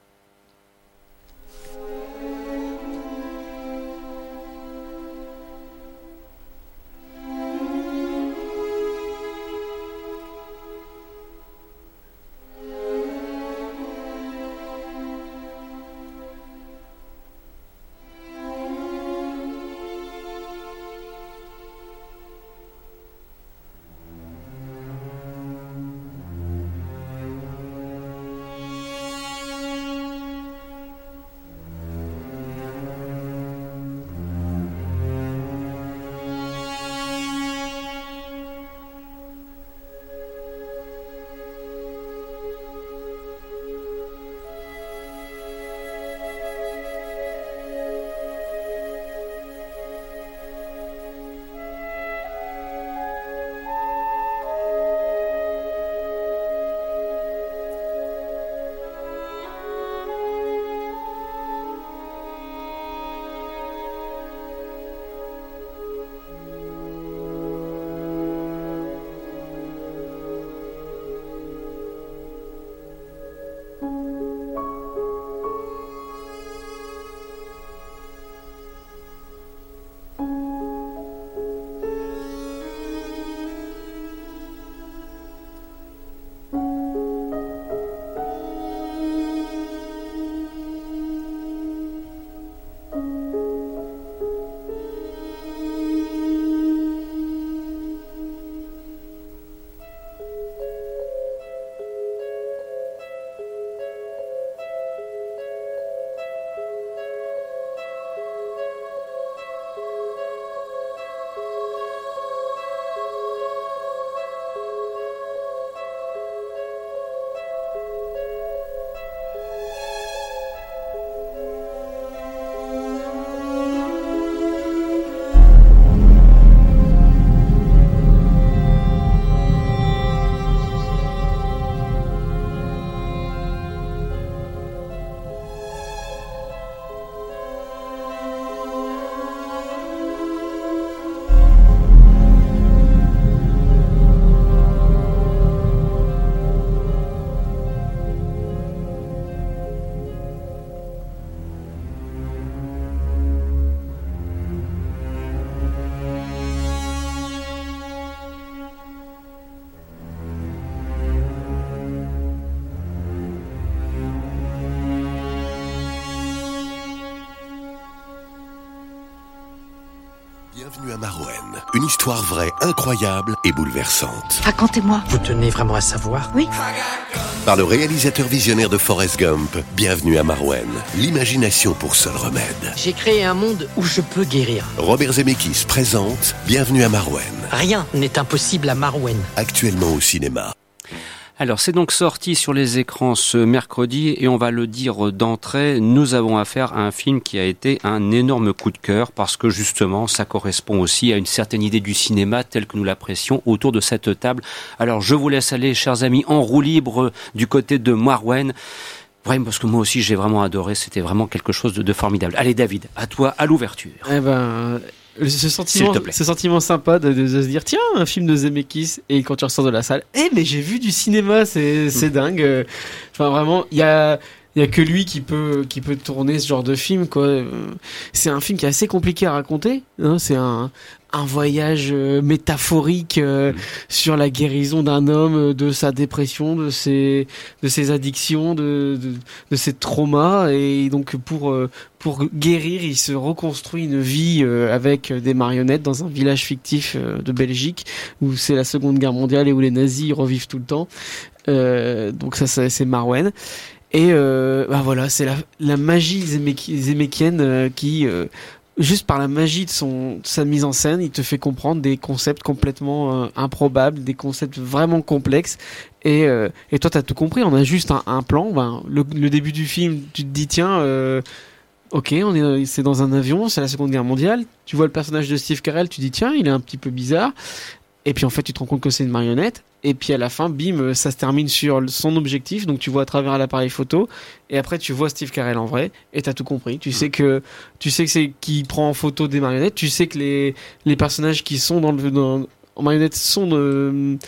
Histoire vraie, incroyable et bouleversante. Racontez-moi. Vous tenez vraiment à savoir? Oui. Par le réalisateur visionnaire de Forrest Gump, bienvenue à Marwen. L'imagination pour seul remède. J'ai créé un monde où je peux guérir. Robert Zemeckis présente Bienvenue à Marwen. Rien n'est impossible à Marwen. Actuellement au cinéma. Alors c'est donc sorti sur les écrans ce mercredi et on va le dire d'entrée, nous avons affaire à un film qui a été un énorme coup de cœur parce que justement ça correspond aussi à une certaine idée du cinéma tel que nous l'apprécions autour de cette table. Alors je vous laisse aller chers amis en roue libre du côté de Marwen. Vraiment, parce que moi aussi j'ai vraiment adoré, c'était vraiment quelque chose de, de formidable. Allez David, à toi, à l'ouverture. Eh ben, ce sentiment, ce sentiment sympa de, de, se dire tiens un film de Zemeckis et quand tu ressors de la salle, eh mais j'ai vu du cinéma, c'est c'est dingue. Enfin vraiment, il y a il y a que lui qui peut qui peut tourner ce genre de film quoi. C'est un film qui est assez compliqué à raconter. Hein, c'est un un voyage euh, métaphorique euh, sur la guérison d'un homme euh, de sa dépression, de ses de ses addictions, de de, de ses traumas et donc pour pour guérir, il se reconstruit une vie avec des marionnettes dans un village fictif de Belgique où c'est la Seconde Guerre mondiale et où les nazis revivent tout le temps. donc ça, c'est Marwen. Et euh, bah voilà, c'est la, la magie zémékienne euh, qui, euh, juste par la magie de son de sa mise en scène, il te fait comprendre des concepts complètement euh, improbables, des concepts vraiment complexes. Et, euh, et toi, t'as tout compris. On a juste un, plan. Ben, le, le, début du film, tu te dis tiens. Ok, on est, c'est dans un avion, c'est la Seconde Guerre mondiale. Tu vois le personnage de Steve Carell, tu dis tiens, il est un petit peu bizarre. Et puis en fait, tu te rends compte que c'est une marionnette. Et puis à la fin, bim, ça se termine sur son objectif. Donc tu vois à travers l'appareil photo. Et après, tu vois Steve Carell en vrai. Et t'as tout compris. Tu sais que tu sais que c'est qui prend en photo des marionnettes. Tu sais que les les personnages qui sont dans le dans, en marionnette sont de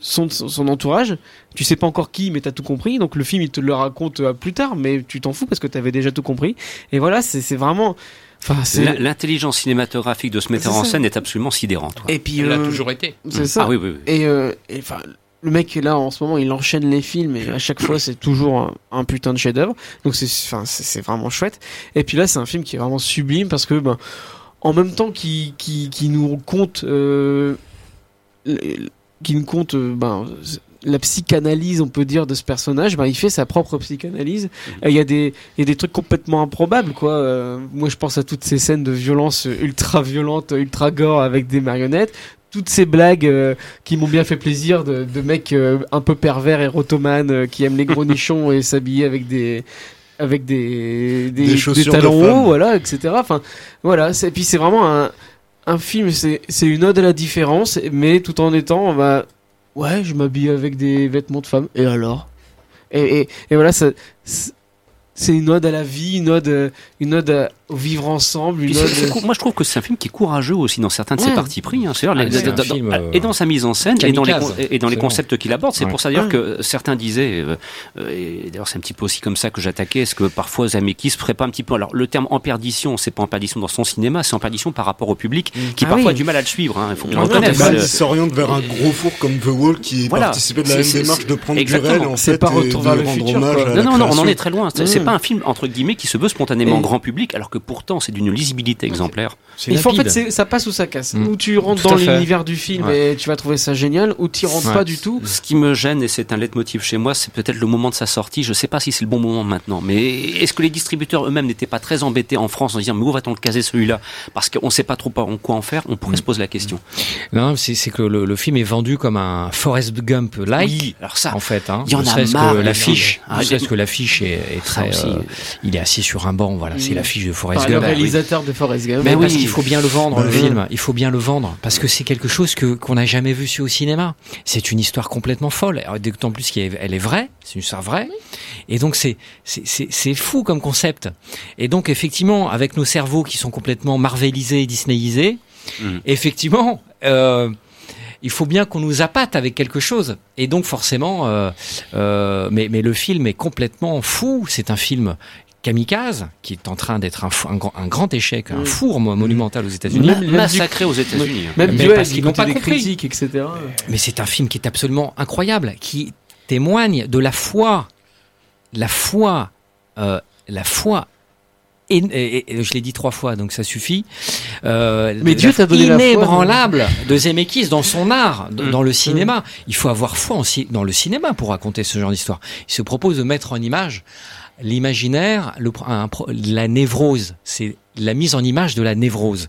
son, son entourage. Tu sais pas encore qui, mais t'as tout compris. Donc le film, il te le raconte plus tard, mais tu t'en fous parce que t'avais déjà tout compris. Et voilà, c'est vraiment. Enfin, L'intelligence cinématographique de ce metteur en scène est absolument sidérante. Et puis, elle euh, a toujours été. C'est ça. Ah oui, oui, oui. Et, euh, et enfin, le mec là en ce moment, il enchaîne les films et à chaque fois, c'est toujours un, un, putain de chef-d'œuvre. Donc c'est, enfin, c'est vraiment chouette. Et puis là, c'est un film qui est vraiment sublime parce que, ben, en même temps qu'il qui, qui nous compte, euh, qui nous compte, ben la psychanalyse, on peut dire, de ce personnage, ben, il fait sa propre psychanalyse. Il y a des, il y a des trucs complètement improbables, quoi. Euh, moi, je pense à toutes ces scènes de violence ultra violentes, ultra gore avec des marionnettes. Toutes ces blagues euh, qui m'ont bien fait plaisir de, de mecs euh, un peu pervers et rotomanes qui aiment les gros nichons et s'habiller avec des, avec des, des, des, des talons hauts, voilà, etc. Enfin, voilà. Et puis c'est vraiment un, un film, c'est une ode à la différence, mais tout en étant, bah, ouais, je m'habille avec des vêtements de femme. Et alors? Et, et, et, voilà, ça, c'est une ode à la vie, une ode, une ode à, au vivre ensemble. Une ode... moi, je trouve que c'est un film qui est courageux aussi dans certains de ses parties pris. Hein. Ah, les, dans, film, euh, et dans sa mise en scène et dans les, et dans les concepts qu'il aborde. C'est ouais. pour ça dire que certains disaient, euh, et d'ailleurs c'est un petit peu aussi comme ça que j'attaquais, est-ce que parfois Zemeckis ferait pas un petit peu. Alors le terme en perdition, c'est pas en perdition dans son cinéma, c'est en perdition par rapport au public qui ah parfois oui. a du mal à le suivre. Hein. Il faut bien le reconnaître. Il s'oriente vers un gros four comme The Wall qui voilà. participait de la même démarche de prendre du réel en fait pas le futur. Non, non, non, on en est très loin. Pas un film entre guillemets qui se veut spontanément grand public, alors que pourtant c'est d'une lisibilité exemplaire. Il faut en fait ça passe ou ça casse. Ou tu rentres dans l'univers du film et tu vas trouver ça génial, ou tu rentres pas du tout. Ce qui me gêne et c'est un leitmotiv chez moi, c'est peut-être le moment de sa sortie. Je sais pas si c'est le bon moment maintenant, mais est-ce que les distributeurs eux-mêmes n'étaient pas très embêtés en France en disant mais où va-t-on le caser celui-là? Parce qu'on sait pas trop en quoi en faire. On pourrait se poser la question. Non, c'est que le, le, film est vendu comme un Forrest Gump like. Oui, alors ça. En fait, hein. il y en a marre. Que l'affiche, ah, ce que l'affiche est, est très, euh, il est assis sur un banc. Voilà, c'est l'affiche de Forrest Gump. Le réalisateur de Forrest Gump. Mais oui, parce qu'il faut bien le vendre, le film. Il faut bien le vendre parce que c'est quelque chose que qu'on n'a jamais vu au cinéma. C'est une histoire complètement folle. D'autant plus qu'elle est vraie. C'est une histoire vraie. Et donc c'est c'est fou comme concept. Et donc effectivement, avec nos cerveaux qui sont complètement marvelisés et disneyisés, mmh. effectivement. Euh, il faut bien qu'on nous appâte avec quelque chose. Et donc forcément, euh, euh, mais, mais le film est complètement fou. C'est un film Kamikaze, qui est en train d'être un, un, un, grand échec, un four monumental aux États-Unis, même, massacré aux États-Unis, même, même parce qu'ils n'ont pas compris, critiques, etc. Mais c'est un film qui est absolument incroyable, qui témoigne de la foi, la foi, euh, la foi et, et- et je l'ai dit trois fois, donc ça suffit. Euh, Mais Dieu t'a donné la foi, inébranlable de Zemeckis dans son art, Mm. dans le cinéma. Il faut avoir foi en dans le cinéma pour raconter ce genre d'histoire. Il se propose de mettre en image l'imaginaire, la névrose. C'est la mise en image de la névrose.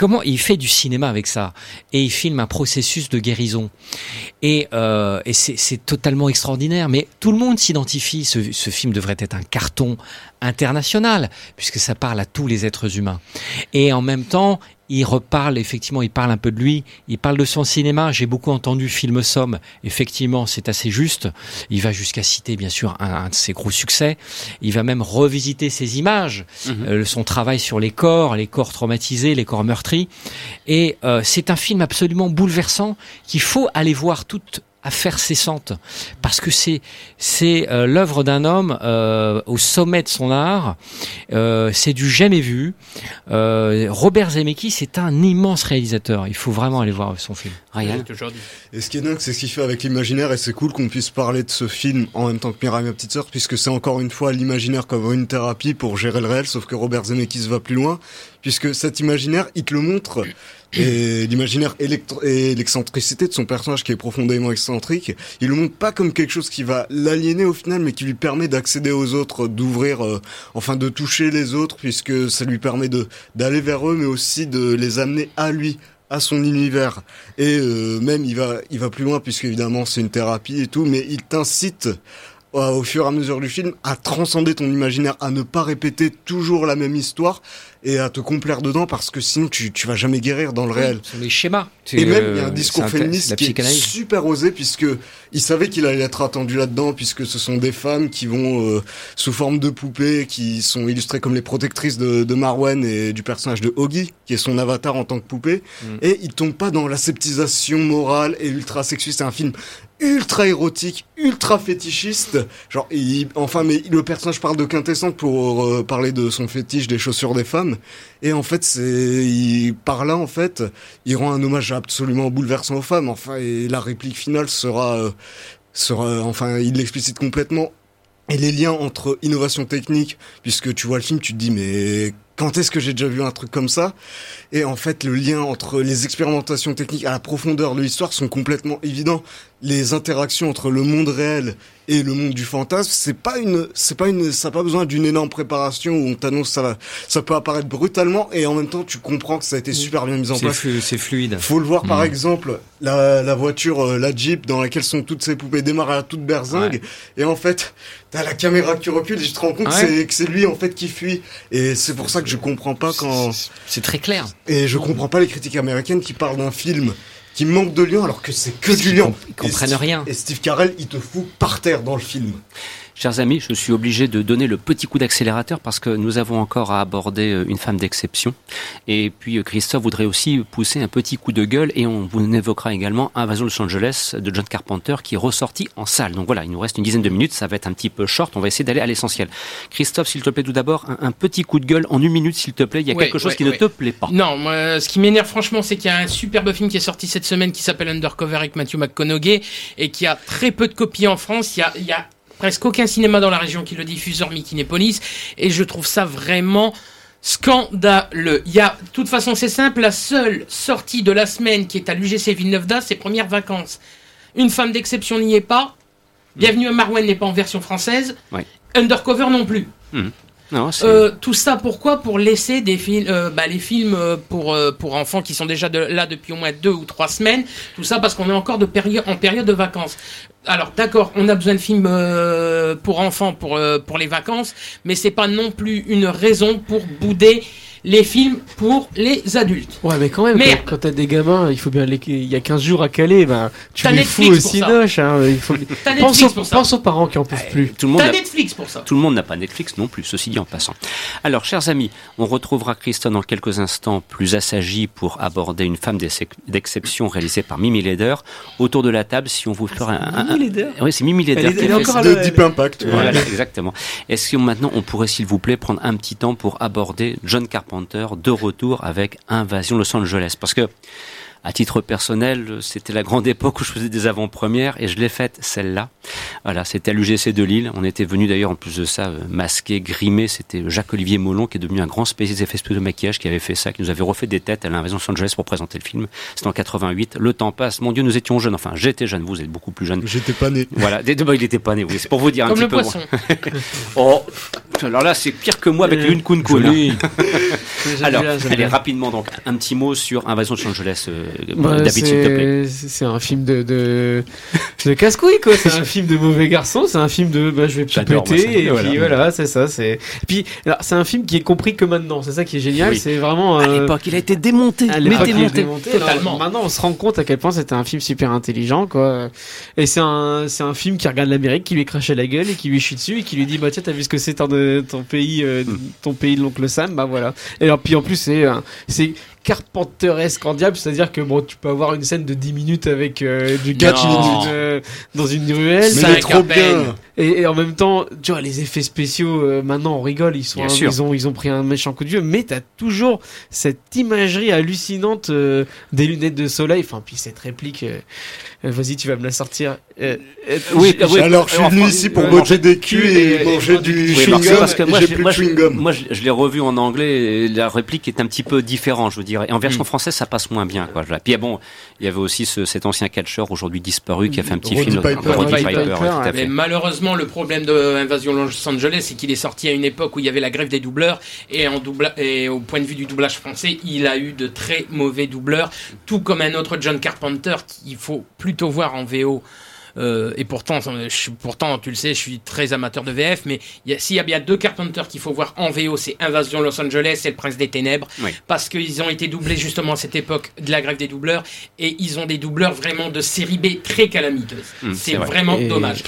Comment il fait du cinéma avec ça et il filme un processus de guérison et, euh, c'est totalement extraordinaire. Mais tout le monde s'identifie. Ce film devrait être un carton international puisque ça parle à tous les êtres humains. Et en même temps, il reparle effectivement, il parle un peu de lui, il parle de son cinéma. J'ai beaucoup entendu Film Somme. Effectivement, c'est assez juste. Il va jusqu'à citer bien sûr un, un de ses gros succès. Il va même revisiter ses images, euh, son travail sur les corps, les corps traumatisés, les corps meurtris. Et euh, c'est un film absolument bouleversant qu'il faut aller voir toute affaire cessante parce que c'est c'est euh, l'œuvre d'un homme euh, au sommet de son art Euh, c'est du jamais vu. Euh, Robert Zemeckis c'est un immense réalisateur. Il faut vraiment aller voir son film. Ryan Et ce qui est dingue, c'est ce qu'il fait avec l'imaginaire, et c'est cool qu'on puisse parler de ce film en même temps que Mirai, ma petite sœur, puisque c'est encore une fois l'imaginaire comme une thérapie pour gérer le réel, sauf que Robert Zemeckis va plus loin, puisque cet imaginaire, il te le montre, et l'imaginaire et l'excentricité de son personnage qui est profondément excentrique, il le montre pas comme quelque chose qui va l'aliéner au final, mais qui lui permet d'accéder aux autres, d'ouvrir, euh, enfin de toucher les autres, puisque ça lui permet de d'aller vers eux, mais aussi de les amener à lui à son univers. Et euh, même il va il va plus loin puisque évidemment c'est une thérapie et tout mais il t'incite euh, au fur et à mesure du film à transcender ton imaginaire à ne pas répéter toujours la même histoire et à te complaire dedans parce que sinon tu tu vas jamais guérir dans le réel. les schémas. Et même euh, il y a un discours c'est un- féministe qui est super osé puisque il savait qu'il allait être attendu là-dedans puisque ce sont des femmes qui vont euh, sous forme de poupées qui sont illustrées comme les protectrices de, de Marwen et du personnage de Oggy qui est son avatar en tant que poupée. Mm. et il tombe pas dans l'aseptisation morale et ultra sexuelle c'est un film ultra érotique, ultra fétichiste. Genre, il, enfin, mais le personnage parle de quintessence pour euh, parler de son fétiche des chaussures des femmes. Et en fait, c'est, il, par là, en fait, il rend un hommage absolument bouleversant aux femmes. Enfin, et la réplique finale sera, euh, sera, enfin, il l'explicite complètement. Et les liens entre innovation technique, puisque tu vois le film, tu te dis, mais quand est-ce que j'ai déjà vu un truc comme ça? Et en fait, le lien entre les expérimentations techniques à la profondeur de l'histoire sont complètement évidents. Les interactions entre le monde réel et le monde du fantasme, c'est pas une, c'est pas une, ça n'a pas besoin d'une énorme préparation où on t'annonce ça va, ça peut apparaître brutalement et en même temps tu comprends que ça a été super bien mis en C'est place. flu- c'est fluide. Faut le voir par Mm. exemple, la, la voiture, euh, la Jeep dans laquelle sont toutes ces poupées démarre à la toute berzingue et en fait t'as la caméra qui recule et je te rends compte que c'est- que c'est lui en fait qui fuit et c'est pour ça que je comprends pas quand c'est très clair et je comprends pas les critiques américaines qui parlent d'un film qui manque de lien alors que c'est que du lien Ils comprennent Et rien. et Steve Carell il te fout par terre dans le film Chers amis, je suis obligé de donner le petit coup d'accélérateur parce que nous avons encore à aborder euh, une femme d'exception. Et puis euh, Christophe voudrait aussi pousser un petit coup de gueule et on vous évoquera également Invasion Los Angeles de John Carpenter qui est ressorti en salle. Donc voilà, il nous reste une dizaine de minutes, ça va être un petit peu short, on va essayer d'aller à l'essentiel. Christophe, s'il te plaît, tout d'abord, un, un petit coup de gueule en une minute, s'il te plaît. Il y a Ouais, quelque chose ouais, qui ne te plaît pas. Non, moi, ce qui m'énerve franchement, c'est qu'il y a un superbe film qui est sorti cette semaine qui s'appelle Undercover avec Matthew McConaughey et qui a très peu de copies en France. Il y a, il y a presque aucun cinéma dans la région qui le diffuse, hormis Kinépolis, et je trouve ça vraiment scandaleux. Il y a, de toute façon, c'est simple, la seule sortie de la semaine qui est à l'UGC Villeneuve d'Ascq, c'est Premières Vacances. Une femme d'exception n'y est pas. Bienvenue à Marouane n'est pas en version française. Ouais. Undercover non plus. Mhm. Non, Euh, tout ça pourquoi? Pour laisser des films, euh, bah, les films euh, pour euh, pour enfants qui sont déjà là depuis au moins deux ou trois semaines. Tout ça parce qu'on est encore de période en période de vacances. Alors d'accord, on a besoin de films euh, pour enfants pour euh, pour les vacances, mais c'est pas non plus une raison pour bouder les films pour les adultes. Ouais, mais quand même, Merde. quand, quand t'as des gamins, il faut bien les... il y a 15 jours à caler, ben, tu les Netflix fous aussi noche, hein, il faut... T'as pense, Netflix aux, pense aux parents qui en peuvent plus. Tout le monde Netflix pour ça. Tout le monde n'a pas Netflix non plus, ceci dit en passant. Alors, chers amis, on retrouvera Christophe dans quelques instants plus assagi pour aborder une femme d'ex- d'exception réalisée par Mimi Leder. Autour de la table, si on vous fera un... un- Mimi Leder Oui, c'est Mimi Leder. Elle qui elle est encore de Deep Impact ouais. Voilà, exactement. Est-ce que maintenant on pourrait, s'il vous plaît, prendre un petit temps pour aborder John Carpenter? De retour avec Invasion Los Angeles. Parce que À titre personnel, c'était la grande époque où je faisais des avant-premières et je l'ai faite celle-là. Voilà, c'était à l'UGC de Lille. On était venu d'ailleurs en plus de ça euh, masqué, grimé. C'était Jacques-Olivier Molon qui est devenu un grand spécialiste effets spéciaux de maquillage qui avait fait ça, qui nous avait refait des têtes à l'invasion de Los Angeles pour présenter le film. C'était en 88. Le temps passe. Mon Dieu, nous étions jeunes. Enfin, j'étais jeune. Vous êtes beaucoup plus jeune. J'étais pas né. Voilà, des- bah, il était pas né. Oui, c'est pour vous dire Comme un le petit peu. poisson. oh, alors là, c'est pire que moi avec une Kun Kun. Joli. J'aime Alors, allez, rapidement donc, un petit mot sur Invasion de Los Angeles, euh, Bah, s'il te plaît. c'est un film de de, de casse-couille quoi. C'est un film de mauvais garçon. C'est un film de bah, je vais ça. et Voilà. puis voilà c'est ça. C'est et puis c'est un film qui est compris que maintenant. C'est ça qui est génial. Oui. C'est vraiment À euh, l'époque, il a été démonté. à mais l'époque, il est démonté. démonté. Alors, totalement. maintenant, on se rend compte à quel point c'était un film super intelligent, quoi. Et c'est un, c'est un film qui regarde l'Amérique, qui lui crache à la gueule et qui lui chie dessus et qui lui dit, bah tiens, t'as vu ce que c'est ton, de- ton pays, euh, Hmm. ton pays de l'oncle Sam, bah voilà. Et alors, puis en plus, c'est, euh, c'est carpenteresque en diable, c'est-à-dire que bon, tu peux avoir une scène de 10 minutes avec euh, du gars euh, dans une ruelle. Mais il est trop bien. Et, et en même temps, tu vois, les effets spéciaux, euh, maintenant on rigole, ils sont, ils ont, ils ont pris un méchant coup de vieux, mais t'as toujours cette imagerie hallucinante euh, des lunettes de soleil. Enfin, puis cette réplique, euh, euh, vas-y, tu vas me la sortir. Euh, euh, Oui, oui, Alors, je suis en venu ici pour euh, botter des culs et et- manger et- du Oui, parce, chewing-gum. parce que moi, J'ai plus moi, de je- chewing-gum. moi, je, je l'ai revu en anglais et la réplique est un petit peu différente, je vous dirais. Et en version Mm. française, ça passe moins bien, quoi. Puis, ah bon, il y avait aussi ce- cet ancien catcheur aujourd'hui disparu qui a fait un petit Roddy film. Piper. Roddy Piper, Piper, ouais, tout à fait. Mais malheureusement, le problème de Los Angeles, c'est qu'il est sorti à une époque où il y avait la grève des doubleurs, et, et au point de vue du doublage français, il a eu de très mauvais doubleurs, tout comme un autre John Carpenter qu'il faut plutôt voir en VO. Euh, et pourtant, je suis, pourtant, tu le sais, je suis très amateur de VF, mais il y a- s'il y a bien deux Carpenter qu'il faut voir en VO, c'est Invasion Los Angeles et Le Prince des Ténèbres, Oui. parce qu'ils ont été doublés justement à cette époque de la grève des doubleurs, et ils ont des doubleurs vraiment de série B très calamiteuses. Mm, c'est c'est vrai. vraiment Et- dommage.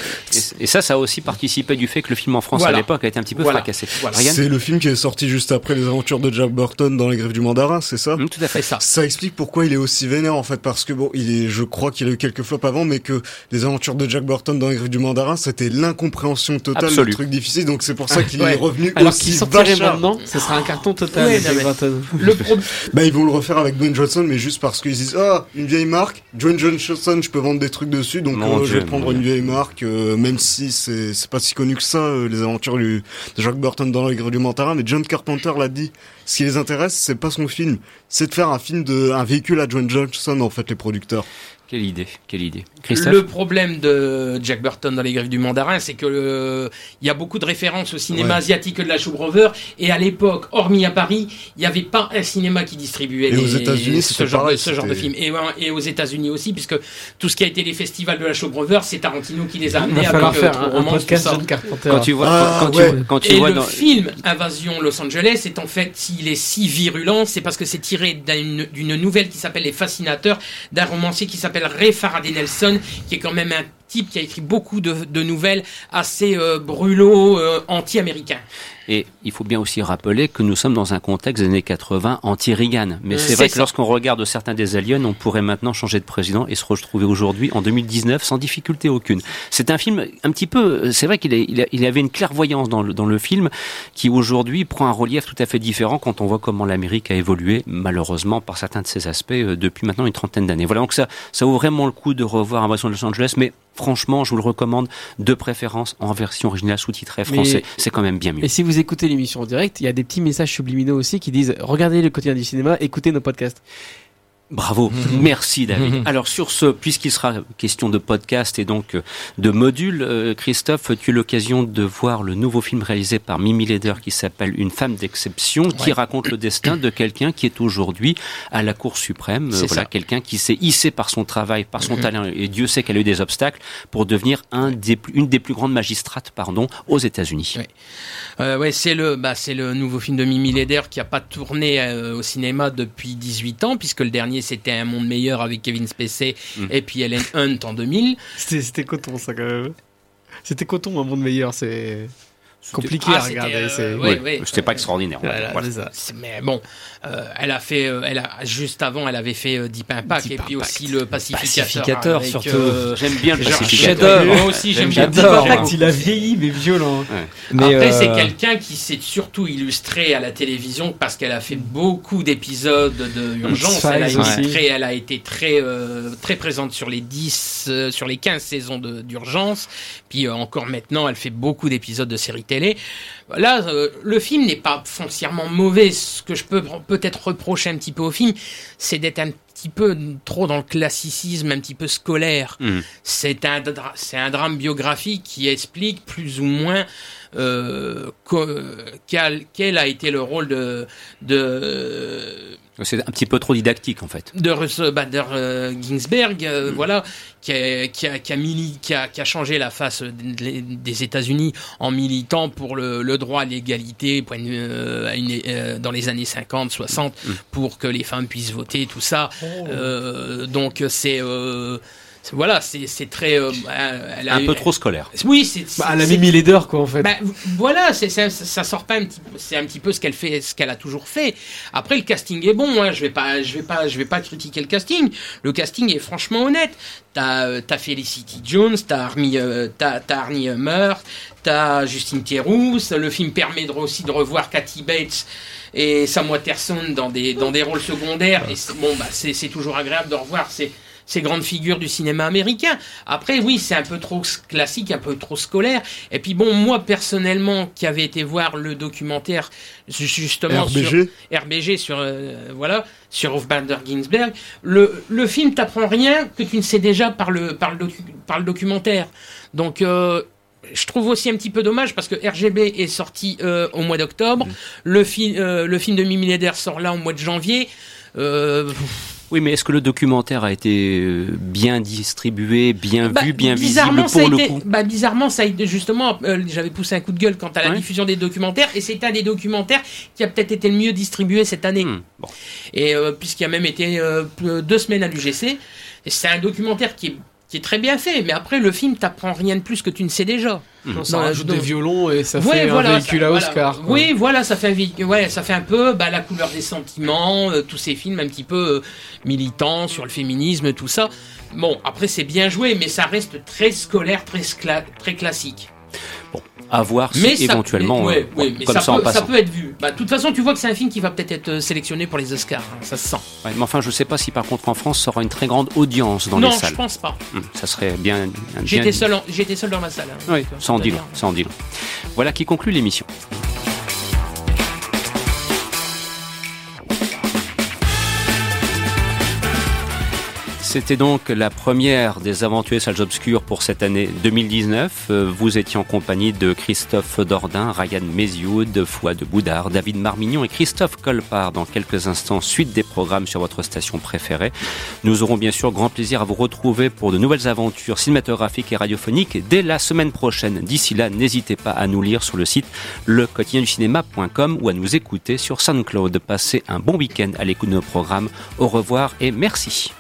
Et, et ça, ça a aussi participé du fait que le film en France Voilà. à l'époque a été un petit peu Voilà. fracassé. Voilà. C'est le film qui est sorti juste après les aventures de Jack Burton dans les griffes du mandarin, c'est ça? Mm, Tout à fait. Ça. Ça explique pourquoi il est aussi vénère en fait parce que bon, il est, je crois qu'il a eu quelques flops avant, mais que les aventures de Jack Burton dans les griffes du mandarin, c'était l'incompréhension totale, Absolu. le truc difficile, donc c'est pour ça qu'il Ouais. est revenu Alors aussi qu'il sortirait maintenant, ce sera un carton total. Ouais, Jack non, mais- Burton. Le problème. Bah ils vont le refaire avec Dwayne Johnson, mais juste parce qu'ils disent ah une vieille marque, Dwayne Johnson, je peux vendre des trucs dessus, donc euh, je vais prendre une vieille marque, euh, même si c'est c'est pas si connu que ça euh, les aventures du, de Jack Burton dans les griffes du mandarin, mais John Carpenter l'a dit. Ce qui les intéresse, c'est pas son film, c'est de faire un film de un véhicule à Dwayne Johnson en fait les producteurs. Quelle idée, quelle idée. Christophe Le problème de Jack Burton dans les griffes du mandarin, c'est que euh, il y a beaucoup de références au cinéma Ouais. asiatique de la Choubre-Rover, et à l'époque, hormis à Paris, il n'y avait pas un cinéma qui distribuait Et aux les- États-Unis, ce c'était genre, de, pareil, ce genre de film. Et, aux États-Unis aussi, puisque tout ce qui a été les festivals de la Choubre-Rover, c'est Tarantino qui les a amenés avec faire euh, un, True un Romance, tout ça. Quand tu vois, Ah, quand, quand ouais. tu, quand tu Et vois le dans... film Invasion Los Angeles est en fait, s'il est si virulent, c'est parce que c'est tiré d'une nouvelle qui s'appelle Les Fascinateurs, d'un romancier qui s'appelle Ray Faraday Nelson, qui est quand même un type qui a écrit beaucoup de, de nouvelles assez euh, brûlots, euh, anti-américains. Et il faut bien aussi rappeler que nous sommes dans un contexte des années 80 anti-Reagan. Mais Euh, c'est vrai que lorsqu'on regarde certains des aliens, on pourrait maintenant changer de président et se retrouver aujourd'hui en 2019 sans difficulté aucune. C'est un film un petit peu, c'est vrai qu'il il avait une clairvoyance dans le, dans le film qui aujourd'hui prend un relief tout à fait différent quand on voit comment l'Amérique a évolué, malheureusement, par certains de ses aspects euh, depuis maintenant une trentaine d'années. Voilà, donc ça, ça vaut vraiment le coup de revoir Invasion de Los Angeles, mais franchement, je vous le recommande de préférence en version originale sous-titrée français. C'est quand même bien mieux. Et si vous écoutez l'émission en direct, il y a des petits messages subliminaux aussi qui disent regardez le quotidien du cinéma, écoutez nos podcasts. Bravo, merci David. Alors sur ce, puisqu'il sera question de podcast et donc euh, de module, euh, Christophe, tu as eu l'occasion de voir le nouveau film réalisé par Mimi Leder qui s'appelle Une femme d'exception, qui raconte le destin de quelqu'un qui est aujourd'hui à la Cour suprême. Euh, voilà, quelqu'un qui s'est hissé par son travail, par son Mhm. talent, et Dieu sait qu'elle a eu des obstacles pour devenir un des, plus- une des plus grandes magistrates, pardon, aux États-Unis. Ouais. Euh, ouais, c'est le, bah, c'est le nouveau film de Mimi Leder qui a pas tourné au cinéma depuis 18 ans, puisque le dernier c'était Un monde meilleur avec Kevin Spacey Mm. et puis Ellen Hunt en 2000. C'était c'était coton ça quand même. C'était coton un monde meilleur, c'est. compliqué Ah, à c'était, regarder. euh, c'est- ouais, ouais. C'était pas extraordinaire. Voilà, Voilà. c'est ça. C'est- Mais bon, euh, elle a fait, euh, elle a juste avant, elle avait fait euh, Deep Impact Deep et puis Impact. aussi le Pacificateur. Pacificateur, avec, surtout. euh, J'aime bien le pacificateur. chef-d'œuvre. Moi aussi, j'aime bien. Deep. Impact. il a vieilli, mais violent. Mais, Après, c'est euh, quelqu'un qui s'est surtout illustré à la télévision parce qu'elle a fait beaucoup d'épisodes de urgence. Elle a, été aussi. très, elle a été très, euh, très présente sur les 10, euh, sur les 15 saisons de- d'urgence. Puis euh, encore maintenant, elle fait beaucoup d'épisodes de séries télé. Là, euh, le film n'est pas foncièrement mauvais. Ce que je peux peut-être reprocher un petit peu au film, c'est d'être un petit peu trop dans le classicisme, un petit peu scolaire. Mhm. C'est un, dra- c'est un drame biographique qui explique plus ou moins euh, co- quel, quel a été le rôle de, de, C'est un petit peu trop didactique en fait. de Russell Bader euh, Ginsberg, euh, Mm. voilà, qui a, qui, a, qui, a mili- qui, a, qui a changé la face des, États-Unis en militant pour le, le droit à l'égalité euh, euh, dans les années 50, 60, Mm. pour que les femmes puissent voter, tout ça. Euh, donc c'est euh, c'est- voilà, c'est c'est très euh, elle a Un eu- peu trop scolaire. Oui, c'est Bah, elle a c'est- mis leader, quoi, en fait. bah, voilà, c'est ça, ça sort pas un petit, c'est un petit peu ce qu'elle fait, ce qu'elle a toujours fait. Après, le casting est bon. Hein, je vais pas, je vais pas, je vais pas critiquer le casting. Le casting est franchement honnête. T'as, euh, t'as Felicity Jones, t'as Armie, euh, t'as, t'as Arnie Hummer, t'as Justine Theroux. Le film permet de, aussi de revoir Kathy Bates et Sam Watterson dans des, dans des rôles secondaires. Et c'est- bon, bah, c'est, c'est toujours agréable de revoir ces, ces grandes figures du cinéma américain. Après, oui, c'est un peu trop classique, un peu trop scolaire. Et puis bon, moi personnellement, qui avais été voir le documentaire ju- justement RBG. sur RBG sur euh, voilà sur Ruth Bader Ginsberg, le, le film t'apprend rien que tu ne sais déjà par le par le, docu- par le documentaire. Donc euh, je trouve aussi un petit peu dommage parce que RGB est sorti euh, au mois d'octobre, le, fi- euh, le film de Mimi Leder sort là au mois de janvier. Euh, Oui, mais est-ce que le documentaire a été euh, bien distribué, bien Bah, vu, bien visible bizarrement, ça a pour le été- coup? bah, bizarrement, ça a été justement, euh, j'avais poussé un coup de gueule quant à la Ouais. diffusion des documentaires, et c'est un des documentaires qui a peut-être été le mieux distribué cette année. Hmm, bon. Et euh, puisqu'il a même été euh, deux semaines à l'UGC, c'est un documentaire qui est, qui est très bien fait, mais après le film t'apprend rien de plus que tu ne sais déjà. Non, ça Dans la- rajoute dans- des violons et ça Ouais, fait voilà, un véhicule ça- à. Oscar. Oui, voilà, ça fait un, véhicule- ouais, ça fait un peu bah, la couleur des sentiments, euh, tous ces films un petit peu euh, militants sur le féminisme, tout ça. Bon, après c'est bien joué, mais ça reste très scolaire, très, scla- très classique. À voir Mais si ça- éventuellement, mais- ouais, euh, ouais, mais comme ça, ça, en peut, ça passant. peut être vu. Bah, De toute façon, tu vois que c'est un film qui va peut-être être euh, sélectionné pour les Oscars, hein, ça se sent. Mais enfin, je sais pas si par contre en France, ça aura une très grande audience dans non, les salles. je pense pas. Hmm, ça serait bien. J'étais seul, en- seul dans la salle. hein, Oui, ça en ça en dit long. Voilà qui conclut l'émission. C'était donc la première des aventures salles obscures pour cette année 2019. Euh, Vous étiez en compagnie de Christophe Dordain, Ryan Mézioud, Fouad Boudard, David Marmignon et Christophe Colpart. Dans quelques instants, suite des programmes sur votre station préférée. Nous aurons bien sûr grand plaisir à vous retrouver pour de nouvelles aventures cinématographiques et radiophoniques dès la semaine prochaine. D'ici là, n'hésitez pas à nous lire sur le site lequotidienducinéma.com ou à nous écouter sur SoundCloud. Passez un bon week-end à l'écoute de nos programmes. Au revoir et merci.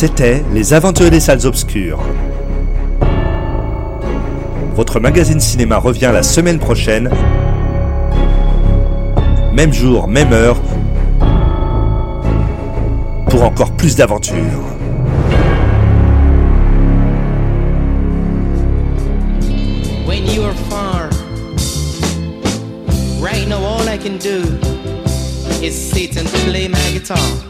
C'était Les Aventuriers des Salles Obscures. Votre magazine cinéma revient la semaine prochaine. Même jour, même heure. Pour encore plus d'aventures. Right now, all I can do is sit and play my guitar.